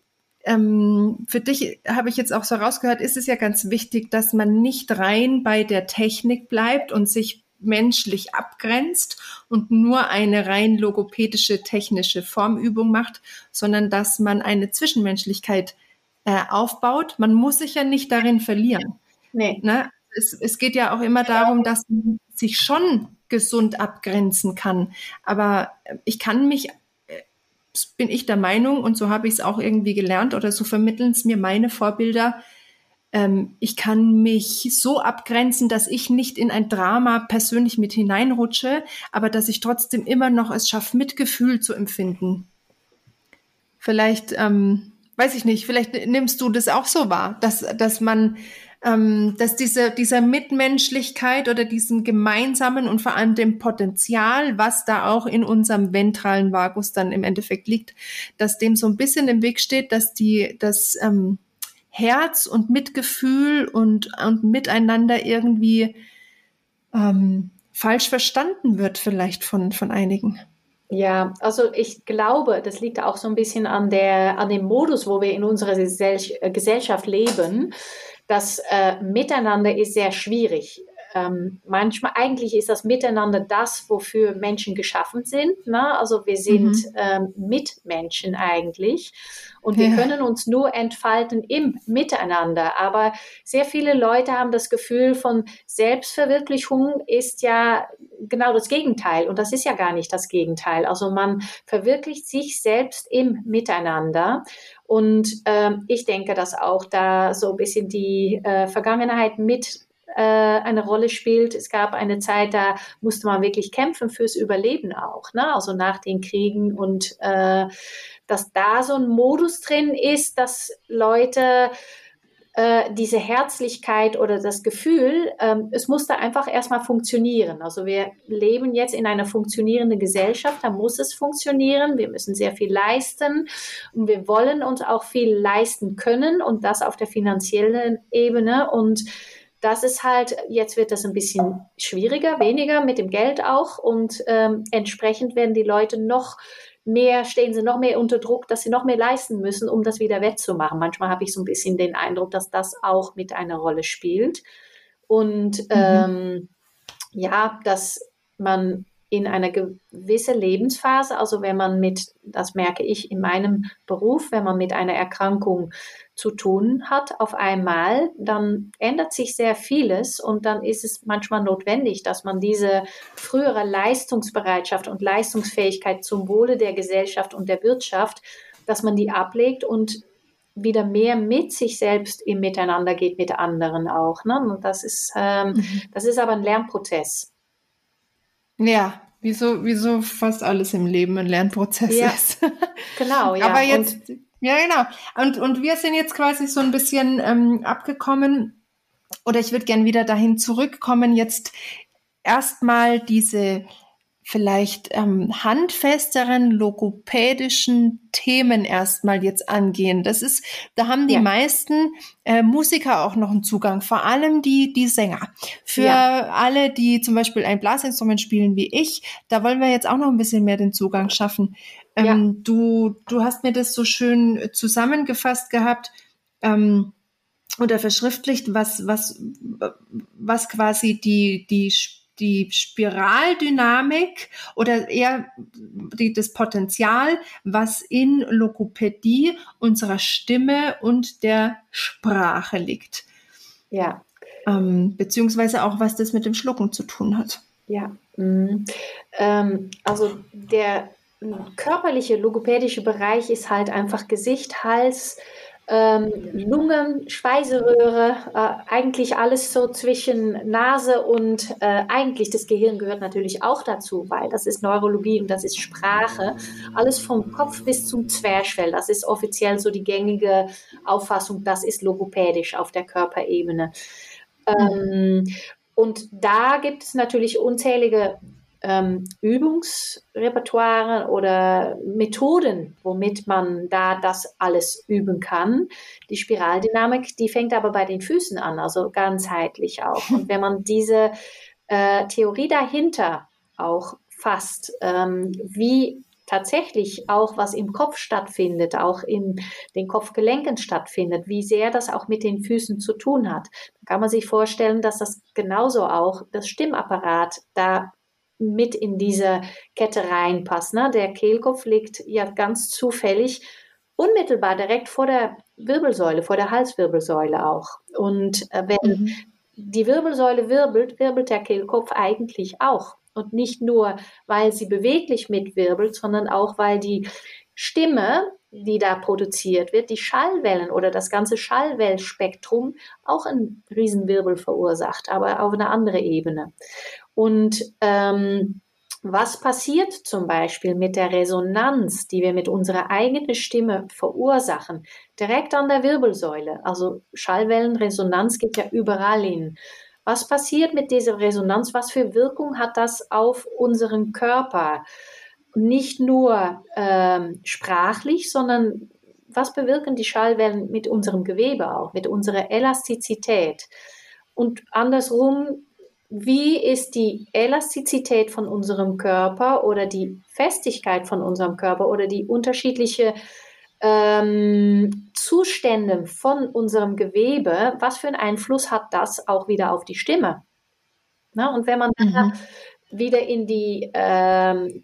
ähm, für dich habe ich jetzt auch so rausgehört, ist es ja ganz wichtig, dass man nicht rein bei der Technik bleibt und sich menschlich abgrenzt und nur eine rein logopädische technische Formübung macht, sondern dass man eine Zwischenmenschlichkeit äh, aufbaut. Man muss sich ja nicht darin verlieren. Nee. Ne? Es, es geht ja auch immer darum, dass man sich schon gesund abgrenzen kann. Aber ich kann mich bin ich der Meinung, und so habe ich es auch irgendwie gelernt oder so vermitteln es mir meine Vorbilder, ähm, ich kann mich so abgrenzen, dass ich nicht in ein Drama persönlich mit hineinrutsche, aber dass ich trotzdem immer noch es schaffe, Mitgefühl zu empfinden. Vielleicht, ähm, weiß ich nicht, vielleicht nimmst du das auch so wahr, dass, dass man ähm, dass diese, dieser Mitmenschlichkeit oder diesem gemeinsamen und vor allem dem Potenzial, was da auch in unserem ventralen Vagus dann im Endeffekt liegt, dass dem so ein bisschen im Weg steht, dass die, das ähm, Herz und Mitgefühl und, und Miteinander irgendwie ähm, falsch verstanden wird, vielleicht von, von einigen. Ja, also ich glaube, das liegt auch so ein bisschen an, der, an dem Modus, wo wir in unserer Gesellschaft leben. Das äh, Miteinander ist sehr schwierig. Ähm, manchmal, eigentlich ist das Miteinander das, wofür Menschen geschaffen sind. Ne? Also wir sind mhm. ähm, Mitmenschen eigentlich. Und wir ja. können uns nur entfalten im Miteinander. Aber sehr viele Leute haben das Gefühl von Selbstverwirklichung ist ja genau das Gegenteil. Und das ist ja gar nicht das Gegenteil. Also man verwirklicht sich selbst im Miteinander. Und ähm, ich denke, dass auch da so ein bisschen die äh, Vergangenheit mit äh, eine Rolle spielt. Es gab eine Zeit, da musste man wirklich kämpfen fürs Überleben auch, ne? also nach den Kriegen und äh, dass da so ein Modus drin ist, dass Leute äh, diese Herzlichkeit oder das Gefühl, ähm, es muss da einfach erstmal funktionieren. Also wir leben jetzt in einer funktionierenden Gesellschaft, da muss es funktionieren, wir müssen sehr viel leisten und wir wollen uns auch viel leisten können und das auf der finanziellen Ebene. Und das ist halt, jetzt wird das ein bisschen schwieriger, weniger mit dem Geld auch. Und ähm, entsprechend werden die Leute noch mehr, stehen sie noch mehr unter Druck, dass sie noch mehr leisten müssen, um das wieder wettzumachen. Manchmal habe ich so ein bisschen den Eindruck, dass das auch mit einer Rolle spielt. Und mhm. ähm, ja, dass man in einer gewissen Lebensphase, also wenn man mit, das merke ich in meinem Beruf, wenn man mit einer Erkrankung zu tun hat auf einmal, dann ändert sich sehr vieles und dann ist es manchmal notwendig, dass man diese frühere Leistungsbereitschaft und Leistungsfähigkeit zum Wohle der Gesellschaft und der Wirtschaft, dass man die ablegt und wieder mehr mit sich selbst im Miteinander geht mit anderen auch. Ne? Und das ist, ähm, mhm. das ist aber ein Lernprozess. Ja, wieso, wieso fast alles im Leben ein Lernprozess ja, ist. genau, ja. Aber jetzt, und, ja, genau. Und, und wir sind jetzt quasi so ein bisschen ähm, abgekommen, oder ich würde gern wieder dahin zurückkommen, jetzt erstmal diese vielleicht ähm, handfesteren logopädischen Themen erstmal jetzt angehen. Das ist, da haben die ja. meisten äh, Musiker auch noch einen Zugang, vor allem die, die Sänger. Für ja. alle, die zum Beispiel ein Blasinstrument spielen wie ich, da wollen wir jetzt auch noch ein bisschen mehr den Zugang schaffen. Ähm, ja. du, du hast mir das so schön zusammengefasst gehabt. Ähm, oder verschriftlicht, was, was, was quasi die, die die Spiraldynamik oder eher die, das Potenzial, was in Lokopädie unserer Stimme und der Sprache liegt. Ja. Ähm, beziehungsweise auch, was das mit dem Schlucken zu tun hat. Ja. Mhm. Ähm, also der körperliche logopädische Bereich ist halt einfach Gesicht, Hals, ähm, Lungen, Speiseröhre, äh, eigentlich alles so zwischen Nase und äh, eigentlich das Gehirn gehört natürlich auch dazu, weil das ist Neurologie und das ist Sprache. Alles vom Kopf bis zum Zwerchfell, das ist offiziell so die gängige Auffassung, das ist logopädisch auf der Körperebene. Ähm, und da gibt es natürlich unzählige ähm, Übungsrepertoire oder Methoden, womit man da das alles üben kann. Die Spiraldynamik, die fängt aber bei den Füßen an, also ganzheitlich auch. Und wenn man diese äh, Theorie dahinter auch fasst, ähm, wie tatsächlich auch was im Kopf stattfindet, auch in den Kopfgelenken stattfindet, wie sehr das auch mit den Füßen zu tun hat. Da kann man sich vorstellen, dass das genauso auch das Stimmapparat da mit in diese Kette reinpasst. Ne? Der Kehlkopf liegt ja ganz zufällig unmittelbar direkt vor der Wirbelsäule, vor der Halswirbelsäule auch. Und äh, wenn mhm. die Wirbelsäule wirbelt, wirbelt der Kehlkopf eigentlich auch. Und nicht nur, weil sie beweglich mitwirbelt, sondern auch, weil die Stimme, die da produziert wird, die Schallwellen oder das ganze Schallwellspektrum auch einen Riesenwirbel verursacht, aber auf eine andere Ebene. Und ähm, Was passiert zum Beispiel mit der Resonanz, die wir mit unserer eigenen Stimme verursachen, direkt an der Wirbelsäule? Also Schallwellenresonanz geht ja überall hin. Was passiert mit dieser Resonanz? Was für Wirkung hat das auf unseren Körper? Nicht nur ähm, sprachlich, sondern was bewirken die Schallwellen mit unserem Gewebe auch, mit unserer Elastizität? Und andersrum, wie ist die Elastizität von unserem Körper oder die Festigkeit von unserem Körper oder die unterschiedliche ähm, Zustände von unserem Gewebe, was für einen Einfluss hat das auch wieder auf die Stimme? Na, und wenn man mhm. wieder in die ähm,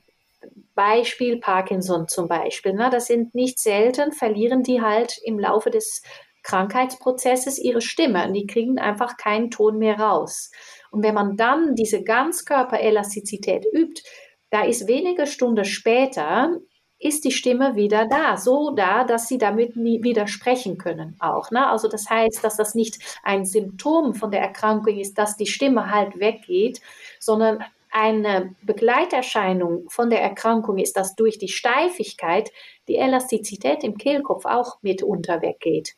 Beispiel Parkinson zum Beispiel, na, das sind nicht selten, verlieren die halt im Laufe des Krankheitsprozesses ihre Stimme und die kriegen einfach keinen Ton mehr raus. Und wenn man dann diese Ganzkörperelastizität übt, da ist wenige Stunden später ist die Stimme wieder da, so da, dass sie damit nie wieder sprechen können auch. Ne? Also das heißt, dass das nicht ein Symptom von der Erkrankung ist, dass die Stimme halt weggeht, sondern eine Begleiterscheinung von der Erkrankung ist, dass durch die Steifigkeit die Elastizität im Kehlkopf auch mitunter weggeht.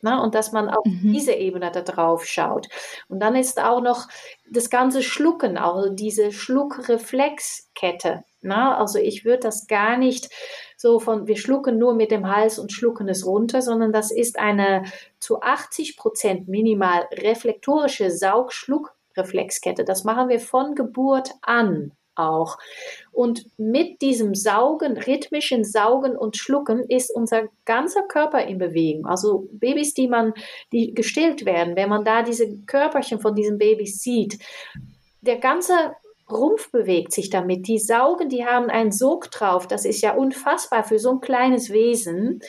Na, und dass man auf mhm. diese Ebene da drauf schaut. Und dann ist auch noch das ganze Schlucken, also diese Schluckreflexkette. Na, also ich würde das gar nicht so von, wir schlucken nur mit dem Hals und schlucken es runter, sondern das ist eine zu 80 Prozent minimal reflektorische Saugschluckreflexkette. Das machen wir von Geburt an auch. Und mit diesem Saugen, rhythmischen Saugen und Schlucken ist unser ganzer Körper in Bewegung. Also Babys, die man, die gestillt werden, wenn man da diese Körperchen von diesen Babys sieht, der ganze Rumpf bewegt sich damit. Die saugen, die haben einen Sog drauf. Das ist ja unfassbar für so ein kleines Wesen.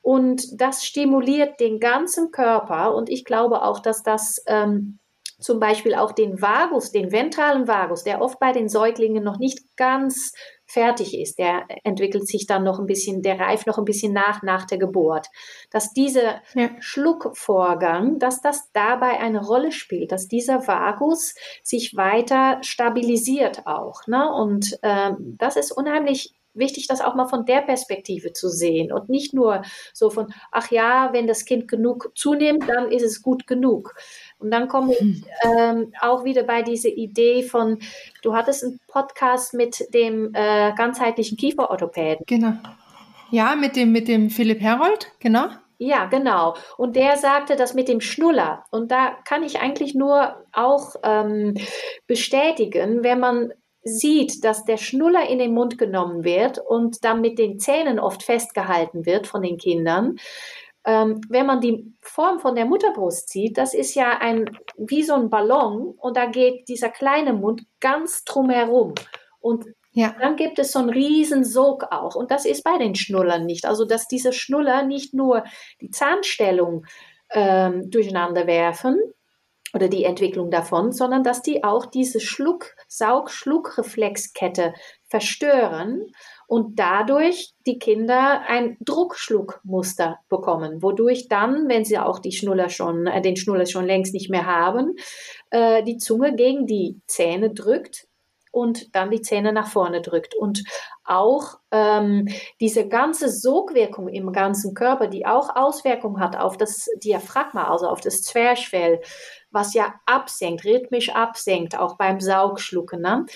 Und das stimuliert den ganzen Körper. Und ich glaube auch, dass das ähm, zum Beispiel auch den Vagus, den ventralen Vagus, der oft bei den Säuglingen noch nicht ganz fertig ist, der entwickelt sich dann noch ein bisschen, der reift noch ein bisschen nach nach der Geburt, dass dieser ja. Schluckvorgang, dass das dabei eine Rolle spielt, dass dieser Vagus sich weiter stabilisiert auch, ne? Und ähm, das ist unheimlich wichtig, das auch mal von der Perspektive zu sehen und nicht nur so von, ach ja, wenn das Kind genug zunimmt, dann ist es gut genug. Und dann komme ich hm. ähm, auch wieder bei dieser Idee von, du hattest einen Podcast mit dem äh, ganzheitlichen Kieferorthopäden. Genau. Ja, mit dem, mit dem Philipp Herold, genau. Ja, genau. Und der sagte das mit dem Schnuller. Und da kann ich eigentlich nur auch ähm, bestätigen, wenn man sieht, dass der Schnuller in den Mund genommen wird und dann mit den Zähnen oft festgehalten wird von den Kindern, ähm, wenn man die Form von der Mutterbrust sieht, das ist ja ein, wie so ein Ballon und da geht dieser kleine Mund ganz drumherum. Und ja. dann gibt es so einen riesen Sog auch. Und das ist bei den Schnullern nicht. Also, dass diese Schnuller nicht nur die Zahnstellung ähm, durcheinander werfen, oder die Entwicklung davon, sondern dass die auch diese Schluck, Saug-Schluck-Reflexkette verstören und dadurch die Kinder ein Druckschluckmuster bekommen, wodurch dann, wenn sie auch die Schnuller schon, äh, den Schnuller schon längst nicht mehr haben, äh, die Zunge gegen die Zähne drückt und dann die Zähne nach vorne drückt. Und auch ähm, diese ganze Sogwirkung im ganzen Körper, die auch Auswirkungen hat auf das Diaphragma, also auf das Zwerchfell, was ja absenkt, rhythmisch absenkt, auch beim Saugschlucken. Ne?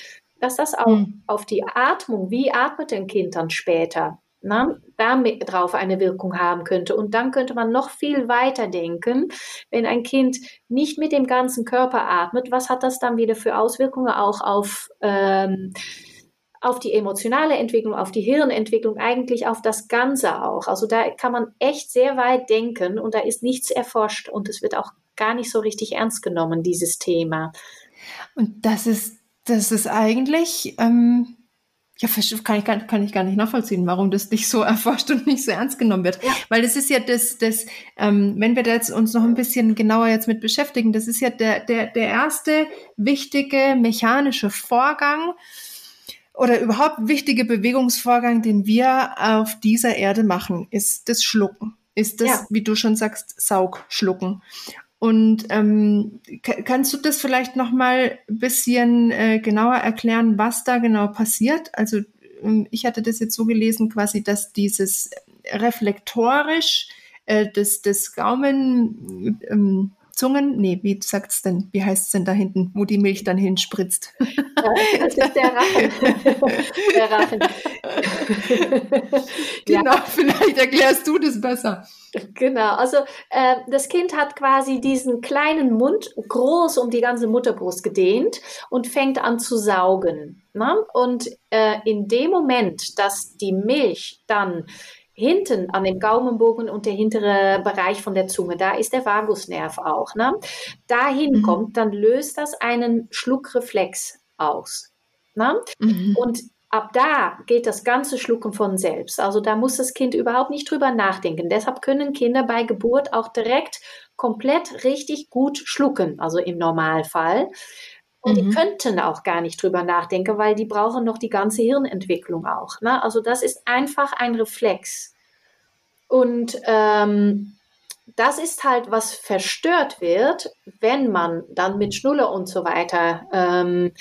Dass das auch mhm. auf die Atmung, wie atmet ein Kind dann später, na, damit drauf eine Wirkung haben könnte. Und dann könnte man noch viel weiter denken, wenn ein Kind nicht mit dem ganzen Körper atmet, was hat das dann wieder für Auswirkungen auch auf, ähm, auf die emotionale Entwicklung, auf die Hirnentwicklung, eigentlich auf das Ganze auch. Also da kann man echt sehr weit denken und da ist nichts erforscht und es wird auch gar nicht so richtig ernst genommen, dieses Thema. Und das ist das ist eigentlich, ähm, ja, kann ich, gar, kann ich gar nicht nachvollziehen, warum das nicht so erforscht und nicht so ernst genommen wird. Ja. Weil das ist ja das, das ähm, wenn wir da jetzt uns noch ein bisschen genauer jetzt mit beschäftigen, das ist ja der, der, der erste wichtige mechanische Vorgang oder überhaupt wichtige Bewegungsvorgang, den wir auf dieser Erde machen, ist das Schlucken. Ist das, ja. wie du schon sagst, Saugschlucken. Und ähm, kannst du das vielleicht noch mal ein bisschen äh, genauer erklären, was da genau passiert? Also ähm, ich hatte das jetzt so gelesen, quasi, dass dieses reflektorisch äh, des, des Gaumen ähm, Zungen, nee, wie sagt es denn? Wie heißt es denn da hinten, wo die Milch dann hinspritzt? das ist der Rachen. der Rachen. genau, ja. vielleicht erklärst du das besser. Genau, also äh, das Kind hat quasi diesen kleinen Mund groß um die ganze Mutterbrust gedehnt und fängt an zu saugen. Ne? Und äh, in dem Moment, dass die Milch dann hinten an dem Gaumenbogen und der hintere Bereich von der Zunge, da ist der Vagusnerv auch, ne? dahin mhm. kommt, dann löst das einen Schluckreflex aus. Ne? Mhm. Und ab da geht das ganze Schlucken von selbst. Also da muss das Kind überhaupt nicht drüber nachdenken. Deshalb können Kinder bei Geburt auch direkt komplett richtig gut schlucken, also im Normalfall. Und mhm. die könnten auch gar nicht drüber nachdenken, weil die brauchen noch die ganze Hirnentwicklung auch. Ne? Also das ist einfach ein Reflex. Und ähm, das ist halt, was verstört wird, wenn man dann mit Schnuller und so weiter, ähm,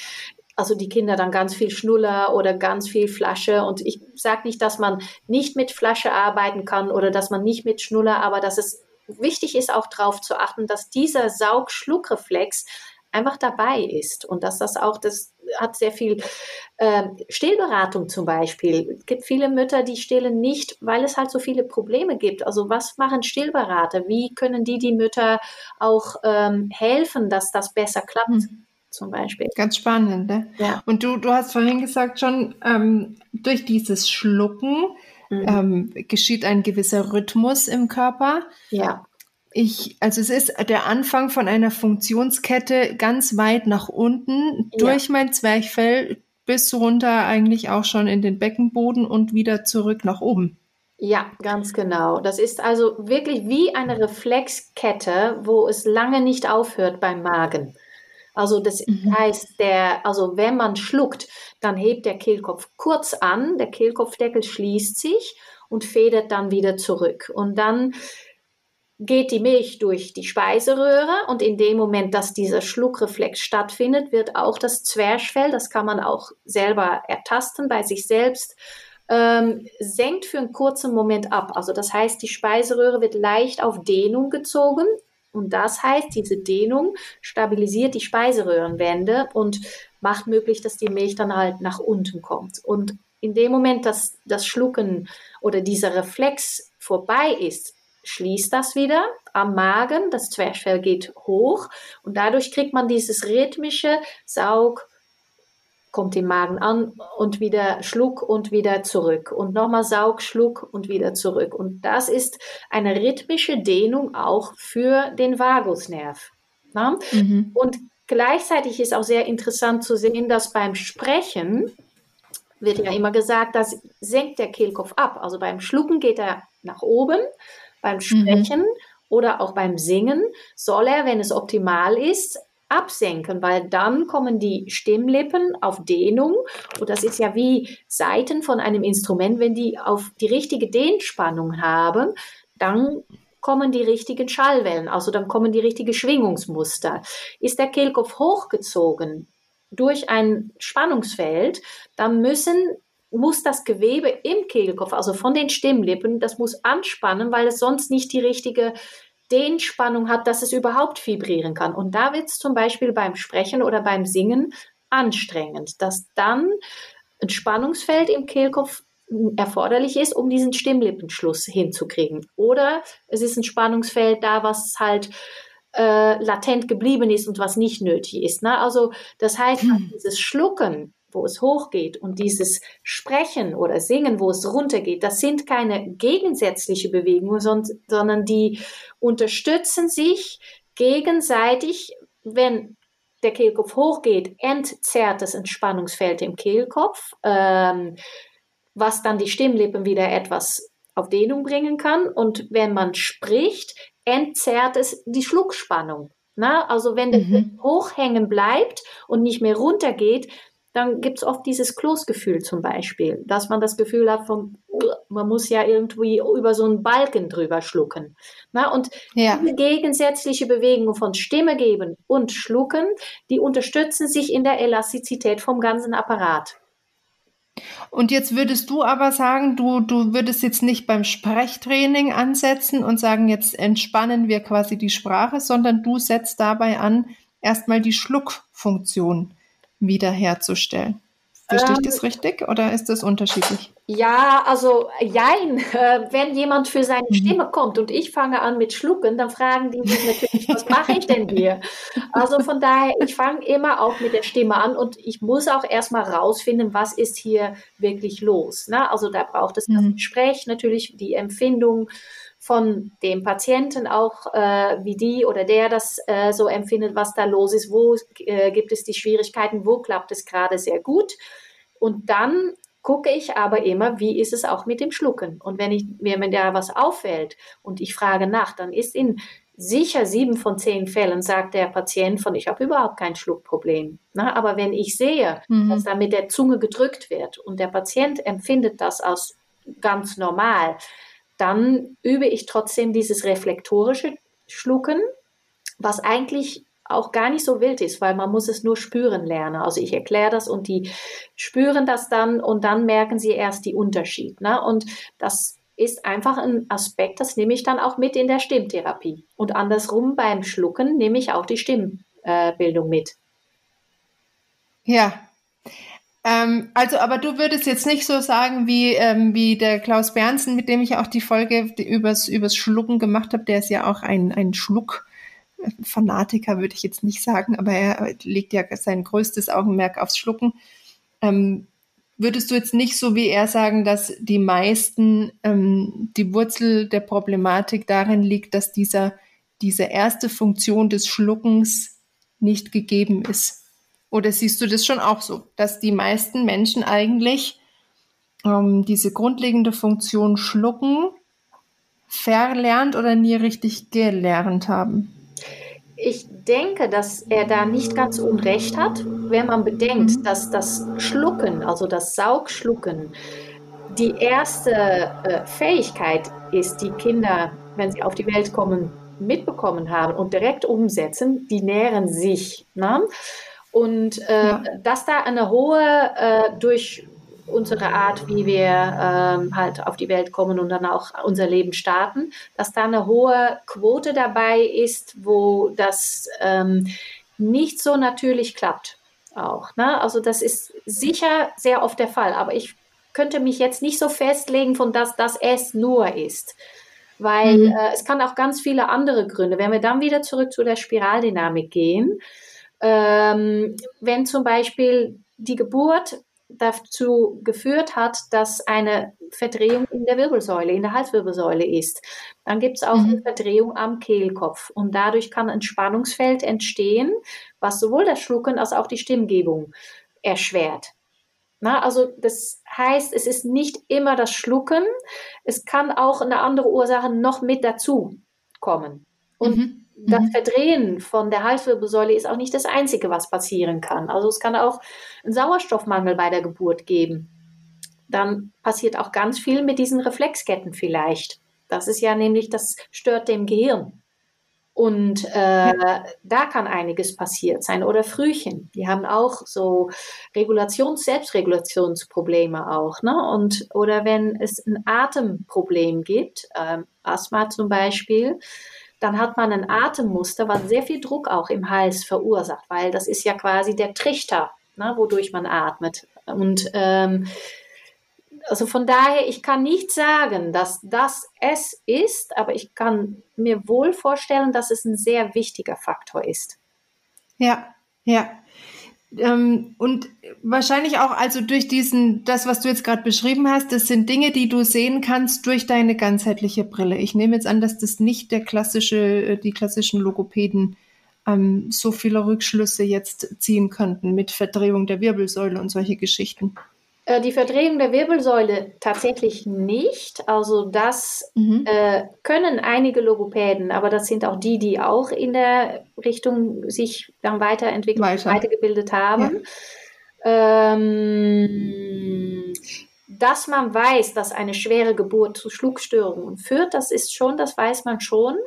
also die Kinder dann ganz viel Schnuller oder ganz viel Flasche. Und ich sage nicht, dass man nicht mit Flasche arbeiten kann oder dass man nicht mit Schnuller, aber dass es wichtig ist, auch darauf zu achten, dass dieser Saug-Schluck-Reflex einfach dabei ist und dass das auch, das hat sehr viel äh, Stillberatung zum Beispiel. Es gibt viele Mütter, die stillen nicht, weil es halt so viele Probleme gibt. Also was machen Stillberater? Wie können die die Mütter auch ähm, helfen, dass das besser klappt? Mhm. Zum Beispiel. Ganz spannend, ne? Ja. Und du, du hast vorhin gesagt schon, ähm, durch dieses Schlucken mhm. ähm, geschieht ein gewisser Rhythmus im Körper. Ja. Ich, also es ist der Anfang von einer Funktionskette ganz weit nach unten ja. durch mein Zwerchfell bis runter eigentlich auch schon in den Beckenboden und wieder zurück nach oben. Ja, ganz genau. Das ist also wirklich wie eine Reflexkette, wo es lange nicht aufhört beim Magen. Also das mhm. heißt, der, also wenn man schluckt, dann hebt der Kehlkopf kurz an, der Kehlkopfdeckel schließt sich und federt dann wieder zurück. Und dann geht die Milch durch die Speiseröhre und in dem Moment, dass dieser Schluckreflex stattfindet, wird auch das Zwerchfell, das kann man auch selber ertasten bei sich selbst, ähm, senkt für einen kurzen Moment ab. Also das heißt, die Speiseröhre wird leicht auf Dehnung gezogen und das heißt, diese Dehnung stabilisiert die Speiseröhrenwände und macht möglich, dass die Milch dann halt nach unten kommt. Und in dem Moment, dass das Schlucken oder dieser Reflex vorbei ist, schließt das wieder am Magen, das Zwerchfell geht hoch und dadurch kriegt man dieses rhythmische Saug, kommt im Magen an und wieder Schluck und wieder zurück und nochmal Saug, Schluck und wieder zurück. Und das ist eine rhythmische Dehnung auch für den Vagusnerv. Mhm. Und gleichzeitig ist auch sehr interessant zu sehen, dass beim Sprechen wird ja immer gesagt, das senkt der Kehlkopf ab. Also beim Schlucken geht er nach oben beim mhm. Sprechen mhm. oder auch beim Singen soll er, wenn es optimal ist, absenken, weil dann kommen die Stimmlippen auf Dehnung und das ist ja wie Saiten von einem Instrument, wenn die auf die richtige Dehnspannung haben, dann kommen die richtigen Schallwellen, also dann kommen die richtigen Schwingungsmuster. Ist der Kehlkopf hochgezogen durch ein Spannungsfeld, dann müssen muss das Gewebe im Kehlkopf, also von den Stimmlippen, das muss anspannen, weil es sonst nicht die richtige Dehnspannung hat, dass es überhaupt vibrieren kann. Und da wird es zum Beispiel beim Sprechen oder beim Singen anstrengend, dass dann ein Spannungsfeld im Kehlkopf erforderlich ist, um diesen Stimmlippenschluss hinzukriegen. Oder es ist ein Spannungsfeld da, was halt äh, latent geblieben ist und was nicht nötig ist. Ne? Also das heißt, hm. dieses Schlucken wo es hochgeht und dieses Sprechen oder Singen, wo es runtergeht, das sind keine gegensätzliche Bewegungen, sondern die unterstützen sich gegenseitig, wenn der Kehlkopf hochgeht, entzerrt das Entspannungsfeld im Kehlkopf, ähm, was dann die Stimmlippen wieder etwas auf Dehnung bringen kann. Und wenn man spricht, entzerrt es die Schluckspannung. Na, also wenn mhm. hochhängen bleibt und nicht mehr runtergeht, dann gibt es oft dieses Kloßgefühl zum Beispiel, dass man das Gefühl hat von, man muss ja irgendwie über so einen Balken drüber schlucken. Na, und ja. diese gegensätzliche Bewegung von Stimme geben und schlucken, die unterstützen sich in der Elastizität vom ganzen Apparat. Und jetzt würdest du aber sagen, du, du würdest jetzt nicht beim Sprechtraining ansetzen und sagen, jetzt entspannen wir quasi die Sprache, sondern du setzt dabei an, erstmal die Schluckfunktion wiederherzustellen. Verstehe ich das ähm, richtig oder ist das unterschiedlich? Ja, also jein. Äh, wenn jemand für seine mhm. Stimme kommt und ich fange an mit Schlucken, dann fragen die mich natürlich, was mache ich denn hier? Also von daher, ich fange immer auch mit der Stimme an und ich muss auch erstmal rausfinden, was ist hier wirklich los. Ne? Also da braucht es das mhm. Gespräch, natürlich die Empfindung von dem Patienten auch, äh, wie die oder der das äh, so empfindet, was da los ist, wo äh, gibt es die Schwierigkeiten, wo klappt es gerade sehr gut. Und dann gucke ich aber immer, wie ist es auch mit dem Schlucken. Und wenn ich mir wenn da was auffällt und ich frage nach, dann ist in sicher sieben von zehn Fällen sagt der Patient von, ich habe überhaupt kein Schluckproblem. Na, aber wenn ich sehe, mhm. dass da mit der Zunge gedrückt wird und der Patient empfindet das als ganz normal, dann übe ich trotzdem dieses reflektorische Schlucken, was eigentlich auch gar nicht so wild ist, weil man muss es nur spüren lernen. Also ich erkläre das und die spüren das dann und dann merken sie erst die Unterschied. Ne? Und das ist einfach ein Aspekt, das nehme ich dann auch mit in der Stimmtherapie. Und andersrum beim Schlucken nehme ich auch die Stimmbildung mit. Ja, ähm, also, aber du würdest jetzt nicht so sagen wie, ähm, wie der Klaus Bernsen, mit dem ich auch die Folge übers, übers Schlucken gemacht habe. Der ist ja auch ein, ein Schluck-Fanatiker, würde ich jetzt nicht sagen, aber er legt ja sein größtes Augenmerk aufs Schlucken. Ähm, würdest du jetzt nicht so wie er sagen, dass die meisten, ähm, die Wurzel der Problematik darin liegt, dass dieser, diese erste Funktion des Schluckens nicht gegeben ist? Oder siehst du das schon auch so, dass die meisten Menschen eigentlich ähm, diese grundlegende Funktion schlucken verlernt oder nie richtig gelernt haben? Ich denke, dass er da nicht ganz unrecht hat, wenn man bedenkt, mhm. dass das Schlucken, also das Saugschlucken, die erste äh, Fähigkeit ist, die Kinder, wenn sie auf die Welt kommen, mitbekommen haben und direkt umsetzen, die nähren sich. Ne? Und äh, ja. dass da eine hohe, äh, durch unsere Art, wie wir ähm, halt auf die Welt kommen und dann auch unser Leben starten, dass da eine hohe Quote dabei ist, wo das ähm, nicht so natürlich klappt. Auch. Ne? Also das ist sicher sehr oft der Fall, aber ich könnte mich jetzt nicht so festlegen, von dass das es nur ist. Weil mhm. äh, es kann auch ganz viele andere Gründe. Wenn wir dann wieder zurück zu der Spiraldynamik gehen, ähm, wenn zum Beispiel die Geburt dazu geführt hat, dass eine Verdrehung in der Wirbelsäule, in der Halswirbelsäule ist. Dann gibt es auch mhm. eine Verdrehung am Kehlkopf und dadurch kann ein Spannungsfeld entstehen, was sowohl das Schlucken als auch die Stimmgebung erschwert. Na, also das heißt, es ist nicht immer das Schlucken, es kann auch eine andere Ursache noch mit dazu kommen. Und mhm das mhm. Verdrehen von der Halswirbelsäule ist auch nicht das Einzige, was passieren kann. Also es kann auch einen Sauerstoffmangel bei der Geburt geben. Dann passiert auch ganz viel mit diesen Reflexketten vielleicht. Das ist ja nämlich, das stört dem Gehirn. Und äh, ja. da kann einiges passiert sein. Oder Frühchen, die haben auch so Regulations-, Selbstregulationsprobleme auch. Ne? Und, oder wenn es ein Atemproblem gibt, äh, Asthma zum Beispiel, dann hat man ein Atemmuster, was sehr viel Druck auch im Hals verursacht, weil das ist ja quasi der Trichter, ne, wodurch man atmet. Und ähm, also von daher, ich kann nicht sagen, dass das es ist, aber ich kann mir wohl vorstellen, dass es ein sehr wichtiger Faktor ist. Ja, ja. Ähm, und wahrscheinlich auch also durch diesen, das, was du jetzt gerade beschrieben hast, das sind Dinge, die du sehen kannst durch deine ganzheitliche Brille. Ich nehme jetzt an, dass das nicht der klassische, äh, die klassischen Logopäden ähm, so viele Rückschlüsse jetzt ziehen könnten mit Verdrehung der Wirbelsäule und solche Geschichten. Äh, die Verdrehung der Wirbelsäule tatsächlich nicht. Also das mhm. äh, können einige Logopäden, aber das sind auch die, die auch in der Richtung sich dann weiterentwickelt, Weiter. weitergebildet haben. Ähm, dass man weiß, dass eine schwere Geburt zu Schluckstörungen führt, das ist schon, das weiß man schon.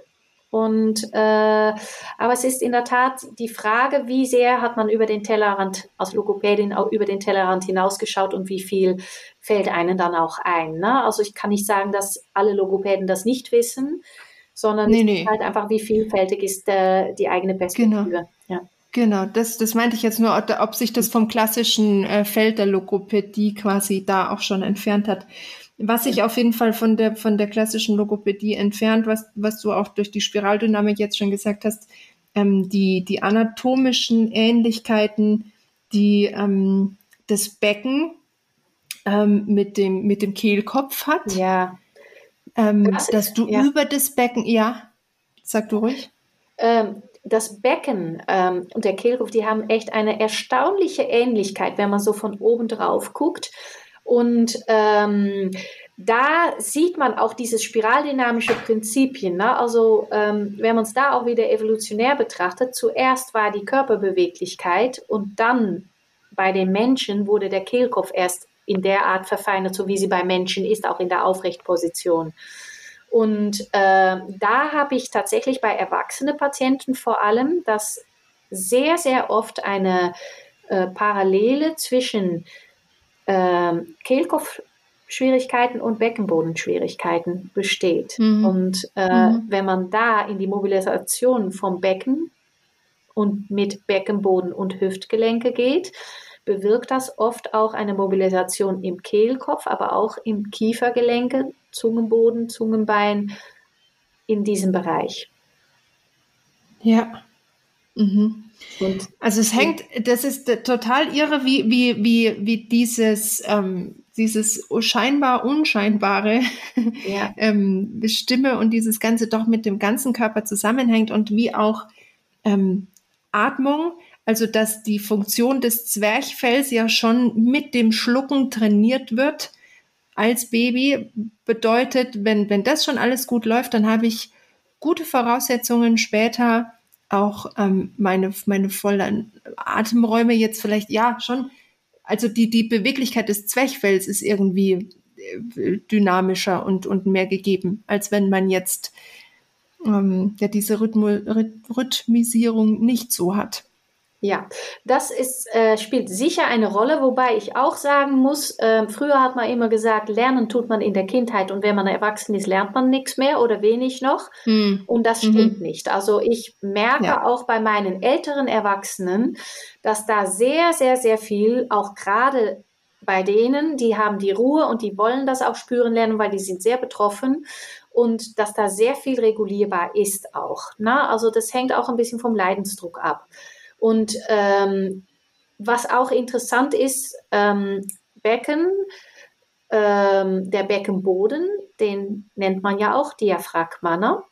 Und äh, aber es ist in der Tat die Frage, wie sehr hat man über den Tellerrand als Logopädin auch über den Tellerrand hinausgeschaut und wie viel fällt einem dann auch ein. Ne? Also ich kann nicht sagen, dass alle Logopäden das nicht wissen, sondern nee, nee. halt einfach, wie vielfältig ist äh, die eigene Perspektive. Genau. Ja. Genau, das, das meinte ich jetzt nur, ob, ob sich das vom klassischen äh, Feld der Logopädie quasi da auch schon entfernt hat. Was sich auf jeden Fall von der, von der klassischen Logopädie entfernt, was, was du auch durch die Spiraldynamik jetzt schon gesagt hast, ähm, die, die anatomischen Ähnlichkeiten, die ähm, das Becken ähm, mit, dem, mit dem Kehlkopf hat. Ja. Ähm, das dass du ja. über das Becken, ja, sag du ruhig. Ähm, das Becken ähm, und der Kehlkopf, die haben echt eine erstaunliche Ähnlichkeit, wenn man so von oben drauf guckt. Und ähm, da sieht man auch dieses spiraldynamische Prinzipien. Ne? Also ähm, wenn man es da auch wieder evolutionär betrachtet, zuerst war die Körperbeweglichkeit und dann bei den Menschen wurde der Kehlkopf erst in der Art verfeinert, so wie sie bei Menschen ist, auch in der Aufrechtposition. Und äh, da habe ich tatsächlich bei erwachsenen Patienten vor allem, dass sehr, sehr oft eine äh, Parallele zwischen ähm, Kehlkopfschwierigkeiten und Beckenbodenschwierigkeiten besteht. Mhm. Und äh, mhm. wenn man da in die Mobilisation vom Becken und mit Beckenboden und Hüftgelenke geht, bewirkt das oft auch eine Mobilisation im Kehlkopf, aber auch im Kiefergelenke, Zungenboden, Zungenbein, in diesem Bereich. Ja. Mhm. Also es hängt, das ist total irre, wie, wie, wie, wie dieses, ähm, dieses scheinbar Unscheinbare ja. ähm, Stimme und dieses Ganze doch mit dem ganzen Körper zusammenhängt und wie auch ähm, Atmung, also dass die Funktion des Zwerchfells ja schon mit dem Schlucken trainiert wird als Baby, bedeutet, wenn, wenn das schon alles gut läuft, dann habe ich gute Voraussetzungen später auch ähm, meine, meine vollen Atemräume jetzt vielleicht, ja, schon. Also die, die Beweglichkeit des Zwerchfells ist irgendwie äh, dynamischer und, und mehr gegeben, als wenn man jetzt ähm, ja diese Rhythmo Rhythmisierung nicht so hat. Ja, das ist, äh, spielt sicher eine Rolle, wobei ich auch sagen muss, äh, früher hat man immer gesagt, lernen tut man in der Kindheit und wenn man erwachsen ist, lernt man nichts mehr oder wenig noch. Hm. Und das stimmt mhm. nicht. Also ich merke ja. auch bei meinen älteren Erwachsenen, dass da sehr, sehr, sehr viel, auch gerade bei denen, die haben die Ruhe und die wollen das auch spüren lernen, weil die sind sehr betroffen und dass da sehr viel regulierbar ist auch. Na? Ne? Also das hängt auch ein bisschen vom Leidensdruck ab. Und ähm, was auch interessant ist, ähm, Becken, ähm, der Beckenboden, den nennt man ja auch Diaphragma. Ne?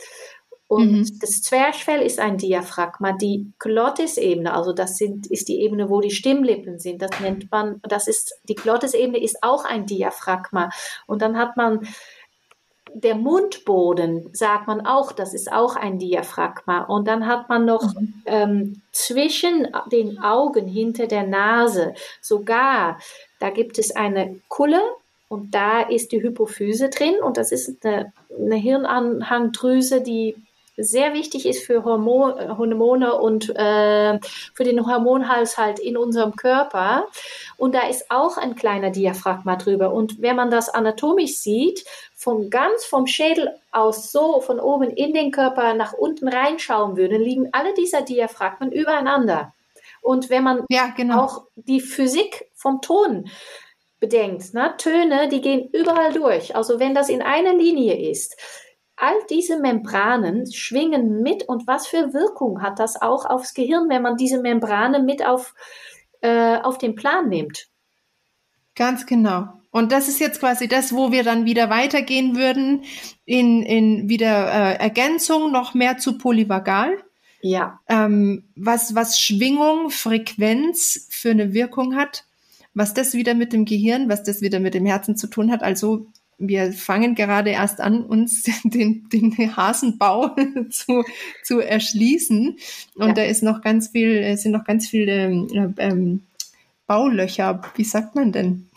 Und mhm. das Zwerchfell ist ein Diaphragma. Die Glottisebene, also das sind, ist die Ebene, wo die Stimmlippen sind, das nennt man, das ist, die Glottisebene ist auch ein Diaphragma. Und dann hat man der Mundboden, sagt man auch, das ist auch ein Diaphragma. Und dann hat man noch mhm. ähm, zwischen den Augen, hinter der Nase, sogar, da gibt es eine Kulle und da ist die Hypophyse drin und das ist eine, eine Hirnanhangdrüse, die sehr wichtig ist für Hormon, Hormone und äh, für den Hormonhaushalt in unserem Körper. Und da ist auch ein kleiner Diaphragma drüber. Und wenn man das anatomisch sieht, vom ganz vom Schädel aus so von oben in den Körper nach unten reinschauen würde, liegen alle dieser Diaphragmen übereinander. Und wenn man ja, genau. auch die Physik vom Ton bedenkt, ne, Töne, die gehen überall durch. Also wenn das in einer Linie ist, all diese Membranen schwingen mit und was für Wirkung hat das auch aufs Gehirn, wenn man diese Membrane mit auf, äh, auf den Plan nimmt? Ganz genau. Und das ist jetzt quasi das, wo wir dann wieder weitergehen würden in, in wieder äh, Ergänzung noch mehr zu polyvagal. Ja. Ähm, was, was Schwingung, Frequenz für eine Wirkung hat, was das wieder mit dem Gehirn, was das wieder mit dem Herzen zu tun hat. Also wir fangen gerade erst an, uns den, den Hasenbau zu, zu erschließen. Und ja. da ist noch ganz viel, sind noch ganz viele ähm, Baulöcher, wie sagt man denn?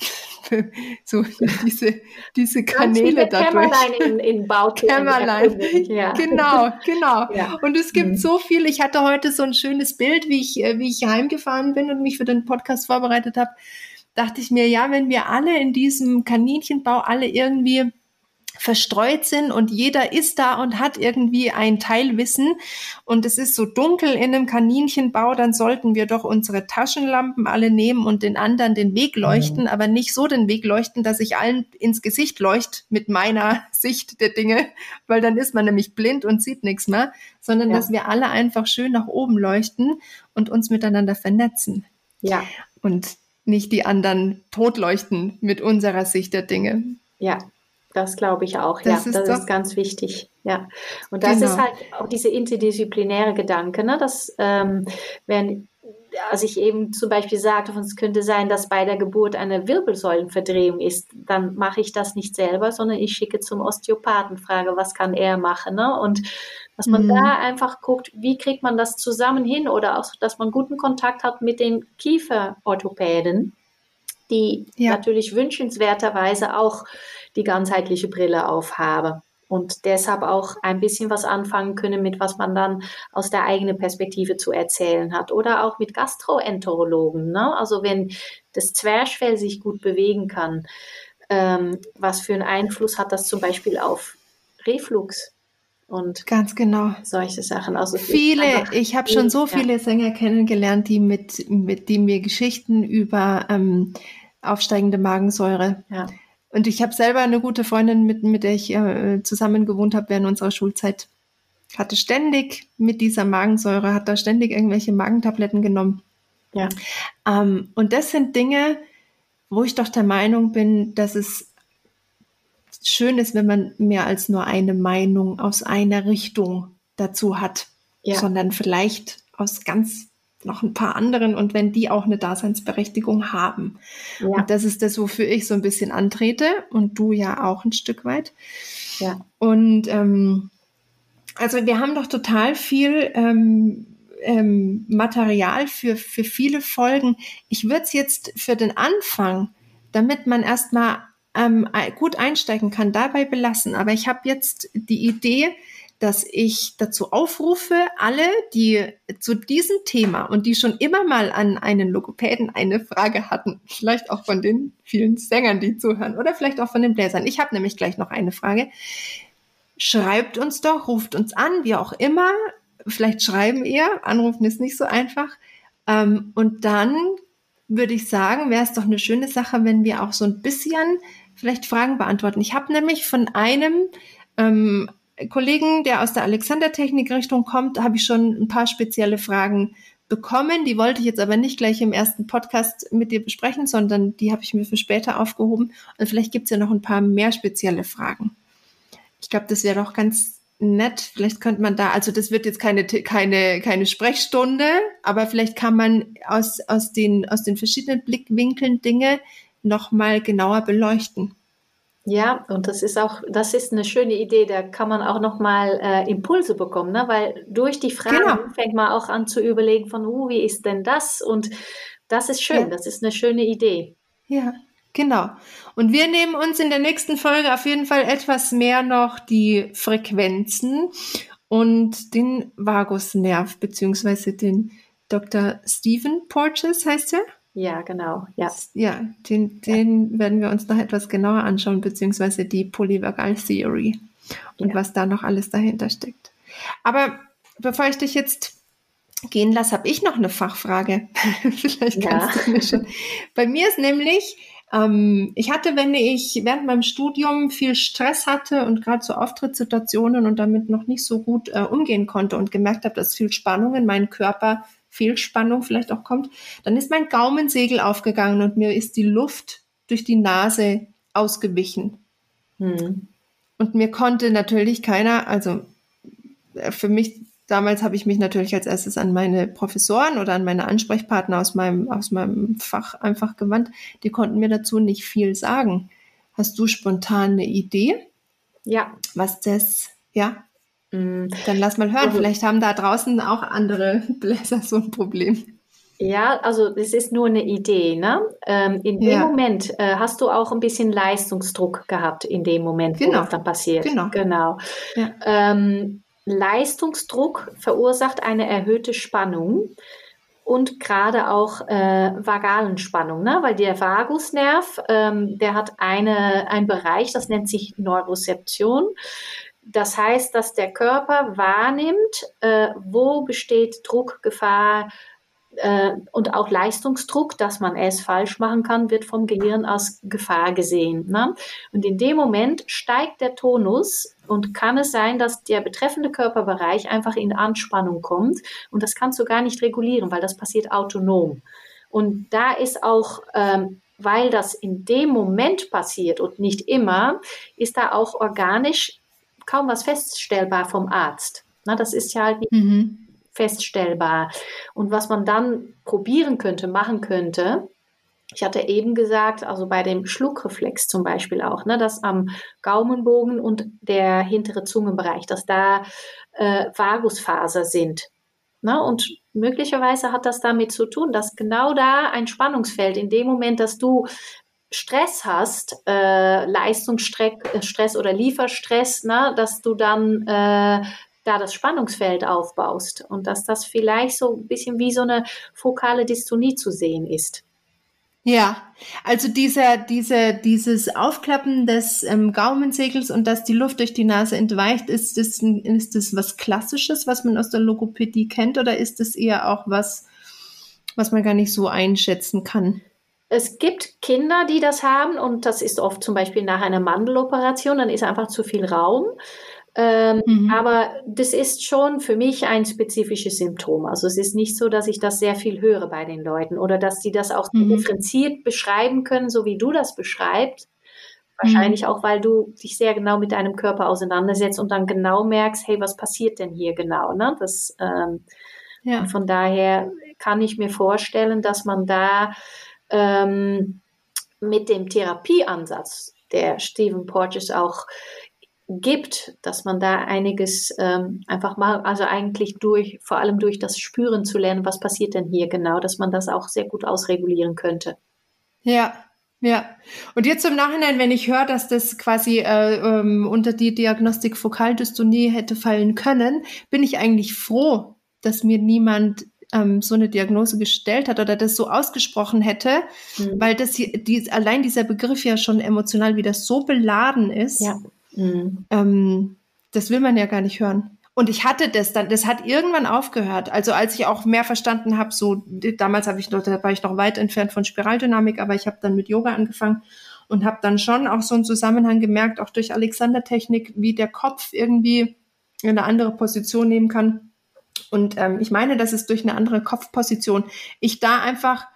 so diese, diese Kanäle dadurch. Kämmerlein in, in Kämmerlein. Ja. Genau, genau. Ja. Und es gibt mhm. so viel. Ich hatte heute so ein schönes Bild, wie ich, äh, wie ich heimgefahren bin und mich für den Podcast vorbereitet habe. Dachte ich mir, ja, wenn wir alle in diesem Kaninchenbau alle irgendwie verstreut sind und jeder ist da und hat irgendwie ein Teilwissen und es ist so dunkel in einem Kaninchenbau, dann sollten wir doch unsere Taschenlampen alle nehmen und den anderen den Weg leuchten, mhm. aber nicht so den Weg leuchten, dass ich allen ins Gesicht leucht mit meiner Sicht der Dinge, weil dann ist man nämlich blind und sieht nichts mehr, sondern ja. dass wir alle einfach schön nach oben leuchten und uns miteinander vernetzen. Ja. Und nicht die anderen totleuchten mit unserer Sicht der Dinge. Ja, das glaube ich auch, das ja. Ist das ist ganz wichtig. Ja. Und das genau. ist halt auch diese interdisziplinäre Gedanke, ne? dass ähm, wenn als ich eben zum Beispiel sagte, es könnte sein, dass bei der Geburt eine Wirbelsäulenverdrehung ist, dann mache ich das nicht selber, sondern ich schicke zum Osteopathen, frage, was kann er machen. Ne? Und dass man mhm. da einfach guckt, wie kriegt man das zusammen hin oder auch, dass man guten Kontakt hat mit den Kieferorthopäden, die ja. natürlich wünschenswerterweise auch die ganzheitliche Brille aufhabe und deshalb auch ein bisschen was anfangen können mit was man dann aus der eigenen Perspektive zu erzählen hat oder auch mit Gastroenterologen. Ne? Also wenn das Zwerchfell sich gut bewegen kann, ähm, was für einen Einfluss hat das zum Beispiel auf Reflux? Und ganz genau solche Sachen. Also viele, ich habe schon so viele Sänger kennengelernt, die mit, mit die mir Geschichten über ähm, aufsteigende Magensäure ja und ich habe selber eine gute Freundin, mit, mit der ich äh, zusammen gewohnt habe während unserer Schulzeit. Hatte ständig mit dieser Magensäure, hat da ständig irgendwelche Magentabletten genommen. Ja. Ähm, und das sind Dinge, wo ich doch der Meinung bin, dass es schön ist, wenn man mehr als nur eine Meinung aus einer Richtung dazu hat, ja. sondern vielleicht aus ganz noch ein paar anderen und wenn die auch eine Daseinsberechtigung haben. Ja. Und das ist das, wofür ich so ein bisschen antrete und du ja auch ein Stück weit. Ja. Und ähm, also wir haben doch total viel ähm, ähm, Material für, für viele Folgen. Ich würde es jetzt für den Anfang, damit man erstmal ähm, gut einsteigen kann, dabei belassen. Aber ich habe jetzt die Idee, dass ich dazu aufrufe, alle, die zu diesem Thema und die schon immer mal an einen Logopäden eine Frage hatten, vielleicht auch von den vielen Sängern, die zuhören oder vielleicht auch von den Bläsern. Ich habe nämlich gleich noch eine Frage. Schreibt uns doch, ruft uns an, wie auch immer. Vielleicht schreiben ihr, anrufen ist nicht so einfach. Ähm, und dann würde ich sagen, wäre es doch eine schöne Sache, wenn wir auch so ein bisschen vielleicht Fragen beantworten. Ich habe nämlich von einem ähm, Kollegen, der aus der Alexander-Technik-Richtung kommt, habe ich schon ein paar spezielle Fragen bekommen. Die wollte ich jetzt aber nicht gleich im ersten Podcast mit dir besprechen, sondern die habe ich mir für später aufgehoben. Und vielleicht gibt es ja noch ein paar mehr spezielle Fragen. Ich glaube, das wäre doch ganz nett. Vielleicht könnte man da, also das wird jetzt keine, keine, keine Sprechstunde, aber vielleicht kann man aus, aus, den, aus den verschiedenen Blickwinkeln Dinge nochmal genauer beleuchten. Ja, und das ist auch, das ist eine schöne Idee. Da kann man auch nochmal äh, Impulse bekommen, ne? weil durch die Fragen genau. fängt man auch an zu überlegen von, uh, wie ist denn das? Und das ist schön, ja. das ist eine schöne Idee. Ja, genau. Und wir nehmen uns in der nächsten Folge auf jeden Fall etwas mehr noch die Frequenzen und den Vagusnerv, beziehungsweise den Dr. Stephen Porges heißt er. Ja, genau. Ja, ja den, den ja. werden wir uns noch etwas genauer anschauen, beziehungsweise die Polyvagal Theory und ja. was da noch alles dahinter steckt. Aber bevor ich dich jetzt gehen lasse, habe ich noch eine Fachfrage. Vielleicht kannst du mir schon. Bei mir ist nämlich, ähm, ich hatte, wenn ich während meinem Studium viel Stress hatte und gerade so Auftrittssituationen und damit noch nicht so gut äh, umgehen konnte und gemerkt habe, dass viel Spannung in meinen Körper Fehlspannung vielleicht auch kommt, dann ist mein Gaumensegel aufgegangen und mir ist die Luft durch die Nase ausgewichen. Hm. Und mir konnte natürlich keiner, also äh, für mich, damals habe ich mich natürlich als erstes an meine Professoren oder an meine Ansprechpartner aus meinem, aus meinem Fach einfach gewandt. Die konnten mir dazu nicht viel sagen. Hast du spontan eine Idee? Ja. Was das, ja? Mm, dann lass mal hören, vielleicht haben da draußen auch andere Bläser so ein Problem. Ja, also es ist nur eine Idee. Ne? Ähm, in dem ja. Moment äh, hast du auch ein bisschen Leistungsdruck gehabt, in dem Moment, genau. wo das dann passiert. Genau. genau. Ja. Ähm, Leistungsdruck verursacht eine erhöhte Spannung und gerade auch äh, vagalen Spannung, ne? weil der Vagusnerv, ähm, der hat eine, einen Bereich, das nennt sich Neurozeption. Das heißt, dass der Körper wahrnimmt, äh, wo besteht Druck, Gefahr, äh, und auch Leistungsdruck, dass man es falsch machen kann, wird vom Gehirn als Gefahr gesehen. Ne? Und in dem Moment steigt der Tonus und kann es sein, dass der betreffende Körperbereich einfach in Anspannung kommt und das kannst du gar nicht regulieren, weil das passiert autonom. Und da ist auch ähm, weil das in dem Moment passiert und nicht immer, ist da auch organisch kaum was feststellbar vom Arzt. Na, das ist ja halt nicht mhm feststellbar. Und was man dann probieren könnte, machen könnte, ich hatte eben gesagt, also bei dem Schluckreflex zum Beispiel auch, ne, dass am Gaumenbogen und der hintere Zungenbereich, dass da äh, Vagusfaser sind. Ne, und möglicherweise hat das damit zu tun, dass genau da ein Spannungsfeld in dem Moment, dass du Stress hast, äh, Leistungsstress oder Lieferstress, ne, dass du dann äh, da das Spannungsfeld aufbaust und dass das vielleicht so ein bisschen wie so eine fokale Dystonie zu sehen ist. Ja, also dieser, diese, dieses Aufklappen des ähm, Gaumensegels und dass die Luft durch die Nase entweicht, ist das, ist das was Klassisches, was man aus der Logopädie kennt, oder ist das eher auch was, was man gar nicht so einschätzen kann? Es gibt Kinder, die das haben und das ist oft zum Beispiel nach einer Mandeloperation, dann ist einfach zu viel Raum. Ähm, mhm. Aber das ist schon für mich ein spezifisches Symptom. Also es ist nicht so, dass ich das sehr viel höre bei den Leuten oder dass sie das auch mhm. differenziert beschreiben können, so wie du das beschreibst. Wahrscheinlich mhm. auch, weil du dich sehr genau mit deinem Körper auseinandersetzt und dann genau merkst, hey, was passiert denn hier genau? Ne? Das, ähm, ja. Von daher kann ich mir vorstellen, dass man da ähm, mit dem Therapieansatz, der Stephen Porges auch gibt, dass man da einiges ähm, einfach mal, also eigentlich durch, vor allem durch das Spüren zu lernen, was passiert denn hier genau, dass man das auch sehr gut ausregulieren könnte. Ja, ja. Und jetzt im Nachhinein, wenn ich höre, dass das quasi äh, ähm, unter die Diagnostik Fokaldystonie hätte fallen können, bin ich eigentlich froh, dass mir niemand ähm, so eine Diagnose gestellt hat oder das so ausgesprochen hätte, mhm. weil das hier, die, allein dieser Begriff ja schon emotional wieder so beladen ist. Ja. Mhm. Ähm, das will man ja gar nicht hören. Und ich hatte das dann, das hat irgendwann aufgehört. Also als ich auch mehr verstanden habe, so damals habe ich noch, da war ich noch weit entfernt von Spiraldynamik, aber ich habe dann mit Yoga angefangen und habe dann schon auch so einen Zusammenhang gemerkt, auch durch Alexander-Technik, wie der Kopf irgendwie eine andere Position nehmen kann. Und ähm, ich meine, dass es durch eine andere Kopfposition ich da einfach,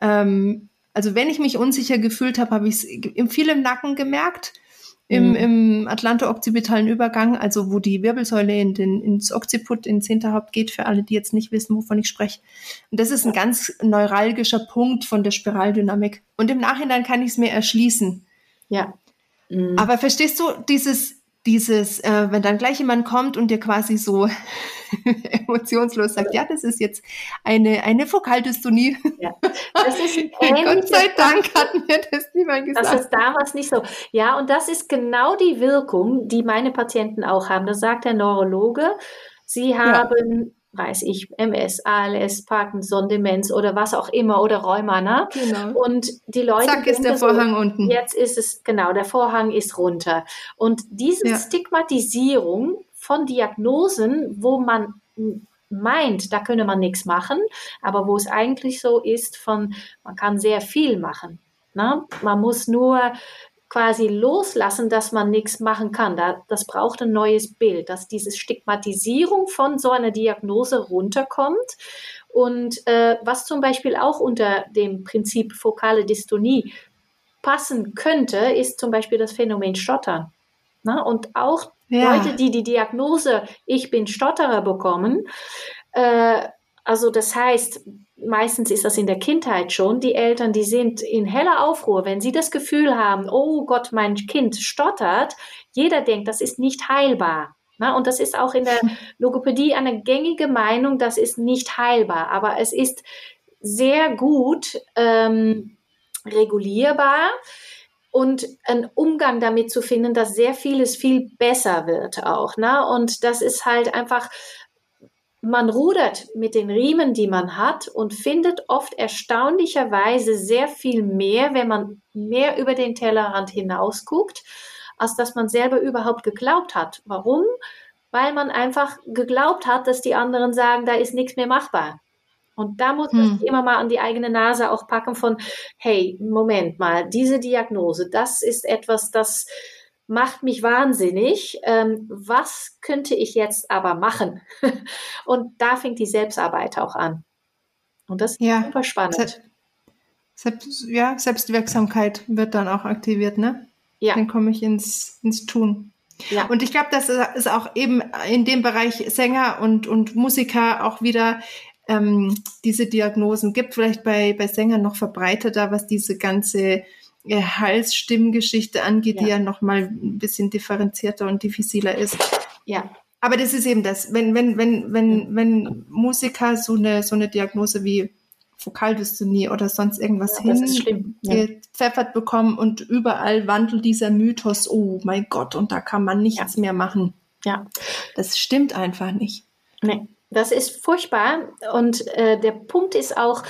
ähm, also wenn ich mich unsicher gefühlt habe, habe ich es viel im Nacken gemerkt im, mhm. im Atlanto-occipitalen Übergang, also wo die Wirbelsäule in den, ins Occiput, ins Hinterhaupt geht, für alle, die jetzt nicht wissen, wovon ich spreche. Und das ist ein ganz neuralgischer Punkt von der Spiraldynamik. Und im Nachhinein kann ich es mir erschließen. Ja. Mhm. Aber verstehst du, dieses, dieses, äh, wenn dann gleich jemand kommt und dir quasi so emotionslos sagt, ja, das ist jetzt eine, eine Fokaldystonie. Ja, das ist Gott sei Dank hat mir das niemand gesagt. Das ist damals nicht so. Ja, und das ist genau die Wirkung, die meine Patienten auch haben. Das sagt der Neurologe. Sie haben weiß ich, MS, ALS, Parkinson, Demenz oder was auch immer oder Rheuma. Ne? Genau. Und die Leute. Zack, ist der Vorhang so, unten. Jetzt ist es, genau, der Vorhang ist runter. Und diese ja. Stigmatisierung von Diagnosen, wo man meint, da könne man nichts machen, aber wo es eigentlich so ist, von man kann sehr viel machen. Ne? Man muss nur quasi loslassen, dass man nichts machen kann. Da, das braucht ein neues Bild, dass diese Stigmatisierung von so einer Diagnose runterkommt. Und äh, was zum Beispiel auch unter dem Prinzip fokale Dystonie passen könnte, ist zum Beispiel das Phänomen Stottern. Na, und auch ja. Leute, die die Diagnose Ich bin Stotterer bekommen, äh, also das heißt, meistens ist das in der Kindheit schon, die Eltern, die sind in heller Aufruhr, wenn sie das Gefühl haben, oh Gott, mein Kind stottert, jeder denkt, das ist nicht heilbar. Na, und das ist auch in der Logopädie eine gängige Meinung, das ist nicht heilbar, aber es ist sehr gut ähm, regulierbar und einen Umgang damit zu finden, dass sehr vieles viel besser wird auch. Ne? Und das ist halt einfach, man rudert mit den Riemen, die man hat und findet oft erstaunlicherweise sehr viel mehr, wenn man mehr über den Tellerrand hinaus guckt, als dass man selber überhaupt geglaubt hat. Warum? Weil man einfach geglaubt hat, dass die anderen sagen, da ist nichts mehr machbar. Und da muss man hm. sich immer mal an die eigene Nase auch packen von, hey, Moment mal, diese Diagnose, das ist etwas, das macht mich wahnsinnig. Ähm, was könnte ich jetzt aber machen? Und da fängt die Selbstarbeit auch an. Und das ist ja, super spannend. Selbst, ja, Selbstwirksamkeit wird dann auch aktiviert, ne? Ja. Dann komme ich ins, ins Tun. Ja. Und ich glaube, das ist auch eben in dem Bereich Sänger und, und Musiker auch wieder ähm, diese Diagnosen gibt, vielleicht bei, bei Sängern noch verbreiteter, was diese ganze Hals-Stimmgeschichte angeht, ja. die ja nochmal ein bisschen differenzierter und diffiziler ist. Ja. Aber das ist eben das, wenn, wenn, wenn, wenn, wenn Musiker so eine, so eine Diagnose wie Vokaldystonie oder sonst irgendwas ja, hin gepfeffert bekommen und überall wandelt dieser Mythos, oh mein Gott, und da kann man nichts ja. mehr machen. Ja. Das stimmt einfach nicht. Nee. Das ist furchtbar. Und äh, der Punkt ist auch,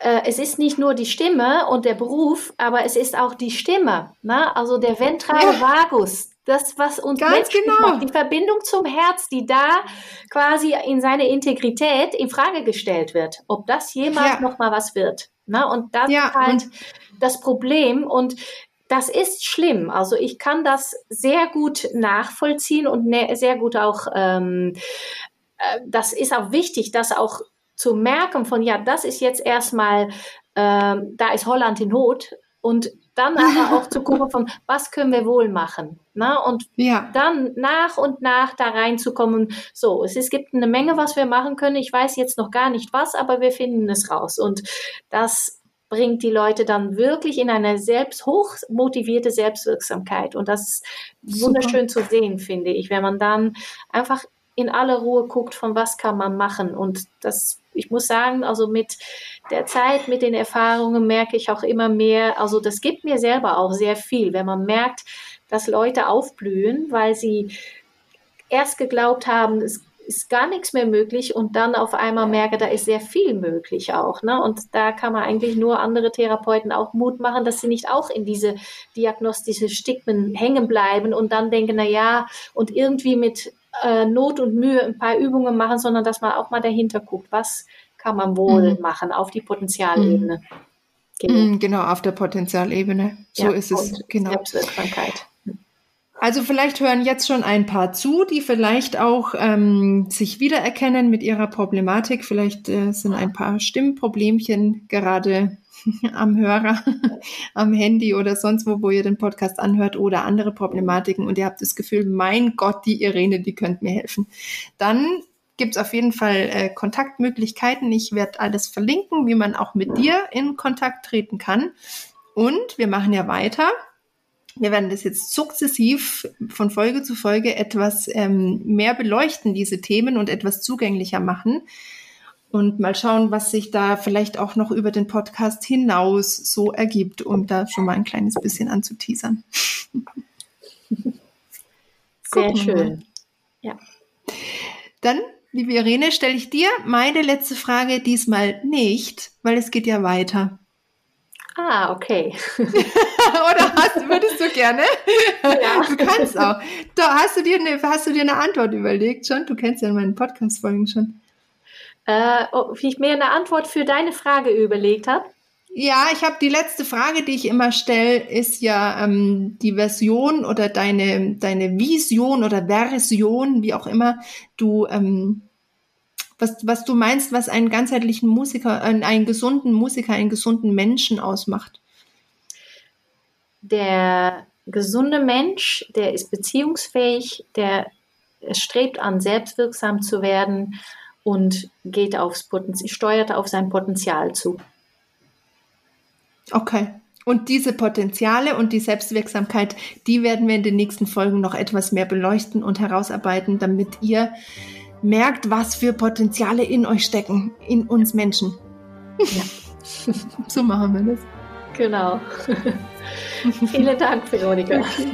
äh, es ist nicht nur die Stimme und der Beruf, aber es ist auch die Stimme. Ne? Also der ventrale. Vagus, das, was uns Ganz genau. macht, die Verbindung zum Herz, die da quasi in seine Integrität in Frage gestellt wird, ob das jemals ja. noch mal was wird. Ne? Und das ja, ist halt das Problem. Und das ist schlimm. Also ich kann das sehr gut nachvollziehen und ne sehr gut auch ähm, äh, das ist auch wichtig, das auch zu merken von, ja, das ist jetzt erstmal, äh, da ist Holland in Not und dann aber auch zu gucken von, was können wir wohl machen? Na? Ne? Und ja. dann nach und nach da reinzukommen, so, es, es gibt eine Menge, was wir machen können. Ich weiß jetzt noch gar nicht was, aber wir finden es raus. Und das bringt die Leute dann wirklich in eine selbst hoch motivierte Selbstwirksamkeit. Und das ist wunderschön zu sehen, finde ich, wenn man dann einfach in aller Ruhe guckt, von was kann man machen. Und das, ich muss sagen, also mit der Zeit, mit den Erfahrungen merke ich auch immer mehr, also das gibt mir selber auch sehr viel, wenn man merkt, dass Leute aufblühen, weil sie erst geglaubt haben, es ist gar nichts mehr möglich und dann auf einmal merke, da ist sehr viel möglich auch. Ne? Und da kann man eigentlich nur andere Therapeuten auch Mut machen, dass sie nicht auch in diese diagnostische Stigmen hängen bleiben und dann denken, na ja, und irgendwie mit äh, Not und Mühe ein paar Übungen machen, sondern dass man auch mal dahinter guckt, was kann man wohl mhm. machen auf die Potenzialebene. Mhm. Genau. genau, auf der Potenzialebene. So ja, ist es. Genau. Selbstwirksamkeit. Also vielleicht hören jetzt schon ein paar zu, die vielleicht auch ähm, sich wiedererkennen mit ihrer Problematik. Vielleicht äh, sind ein paar Stimmproblemchen gerade am Hörer, am Handy oder sonst wo, wo ihr den Podcast anhört oder andere Problematiken und ihr habt das Gefühl, mein Gott, die Irene, die könnte mir helfen. Dann gibt es auf jeden Fall äh, Kontaktmöglichkeiten. Ich werde alles verlinken, wie man auch mit dir in Kontakt treten kann. Und wir machen ja weiter. Wir werden das jetzt sukzessiv von Folge zu Folge etwas ähm, mehr beleuchten, diese Themen und etwas zugänglicher machen und mal schauen, was sich da vielleicht auch noch über den Podcast hinaus so ergibt, um da schon mal ein kleines bisschen anzuteasern. Sehr schön. Ja. Dann, liebe Irene, stelle ich dir meine letzte Frage diesmal nicht, weil es geht ja weiter. Ah, okay. Oder hast, würdest du gerne? Ja. Du kannst auch. Da hast du dir eine, hast du dir eine Antwort überlegt schon? Du kennst ja meine Podcast-Folgen schon äh, wie ich mir eine Antwort für deine Frage überlegt habe. Ja, ich habe die letzte Frage, die ich immer stelle, ist ja ähm, die Version oder deine, deine Vision oder Version, wie auch immer du, ähm, was, was du meinst, was einen ganzheitlichen Musiker, äh, einen gesunden Musiker, einen gesunden Menschen ausmacht. Der gesunde Mensch, der ist beziehungsfähig, der strebt an, selbstwirksam zu werden und geht aufs Potenzial, steuert auf sein Potenzial zu. Okay. Und diese Potenziale und die Selbstwirksamkeit, die werden wir in den nächsten Folgen noch etwas mehr beleuchten und herausarbeiten, damit ihr merkt, was für Potenziale in euch stecken, in uns Menschen. Ja. so machen wir das. Genau. Vielen Dank, Veronika. Okay.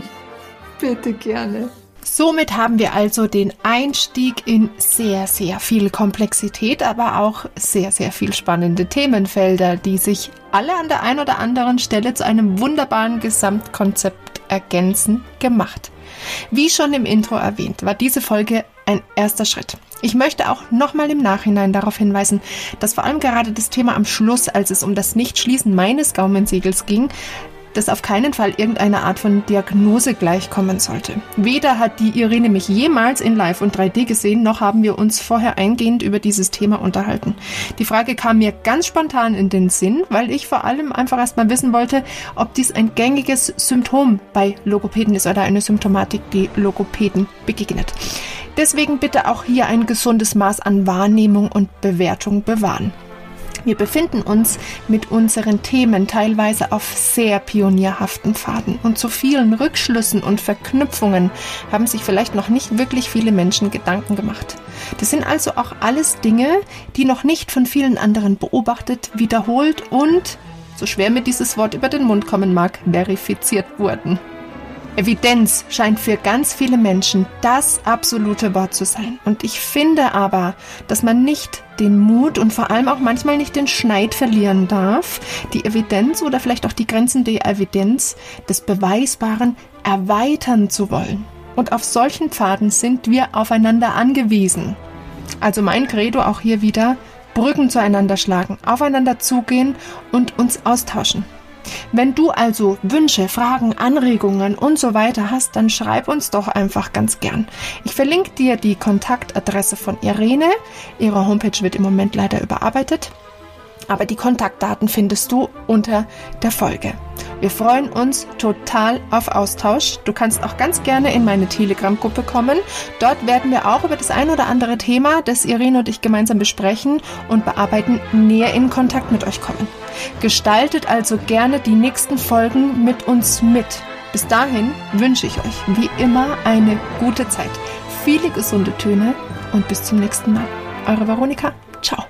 Bitte gerne. Somit haben wir also den Einstieg in sehr, sehr viel Komplexität, aber auch sehr, sehr viel spannende Themenfelder, die sich alle an der einen oder anderen Stelle zu einem wunderbaren Gesamtkonzept ergänzen, gemacht. Wie schon im Intro erwähnt, war diese Folge ein erster Schritt. Ich möchte auch nochmal im Nachhinein darauf hinweisen, dass vor allem gerade das Thema am Schluss, als es um das Nichtschließen meines Gaumensegels ging, das auf keinen Fall irgendeiner Art von Diagnose gleichkommen sollte. Weder hat die Irene mich jemals in Live und 3D gesehen, noch haben wir uns vorher eingehend über dieses Thema unterhalten. Die Frage kam mir ganz spontan in den Sinn, weil ich vor allem einfach erstmal wissen wollte, ob dies ein gängiges Symptom bei Logopäden ist oder eine Symptomatik, die Logopäden begegnet. Deswegen bitte auch hier ein gesundes Maß an Wahrnehmung und Bewertung bewahren. Wir befinden uns mit unseren Themen teilweise auf sehr pionierhaften Pfaden und zu vielen Rückschlüssen und Verknüpfungen haben sich vielleicht noch nicht wirklich viele Menschen Gedanken gemacht. Das sind also auch alles Dinge, die noch nicht von vielen anderen beobachtet, wiederholt und, so schwer mir dieses Wort über den Mund kommen mag, verifiziert wurden. Evidenz scheint für ganz viele Menschen das absolute Wort zu sein. Und ich finde aber, dass man nicht den Mut und vor allem auch manchmal nicht den Schneid verlieren darf, die Evidenz oder vielleicht auch die Grenzen der Evidenz des Beweisbaren erweitern zu wollen. Und auf solchen Pfaden sind wir aufeinander angewiesen. Also mein Credo auch hier wieder, Brücken zueinander schlagen, aufeinander zugehen und uns austauschen. Wenn du also Wünsche, Fragen, Anregungen und so weiter hast, dann schreib uns doch einfach ganz gern. Ich verlinke dir die Kontaktadresse von Irene. Ihre Homepage wird im Moment leider überarbeitet aber die Kontaktdaten findest du unter der Folge. Wir freuen uns total auf Austausch. Du kannst auch ganz gerne in meine Telegram-Gruppe kommen. Dort werden wir auch über das ein oder andere Thema, das Irene und ich gemeinsam besprechen und bearbeiten, näher in Kontakt mit euch kommen. Gestaltet also gerne die nächsten Folgen mit uns mit. Bis dahin wünsche ich euch wie immer eine gute Zeit, viele gesunde Töne und bis zum nächsten Mal. Eure Veronika. Ciao.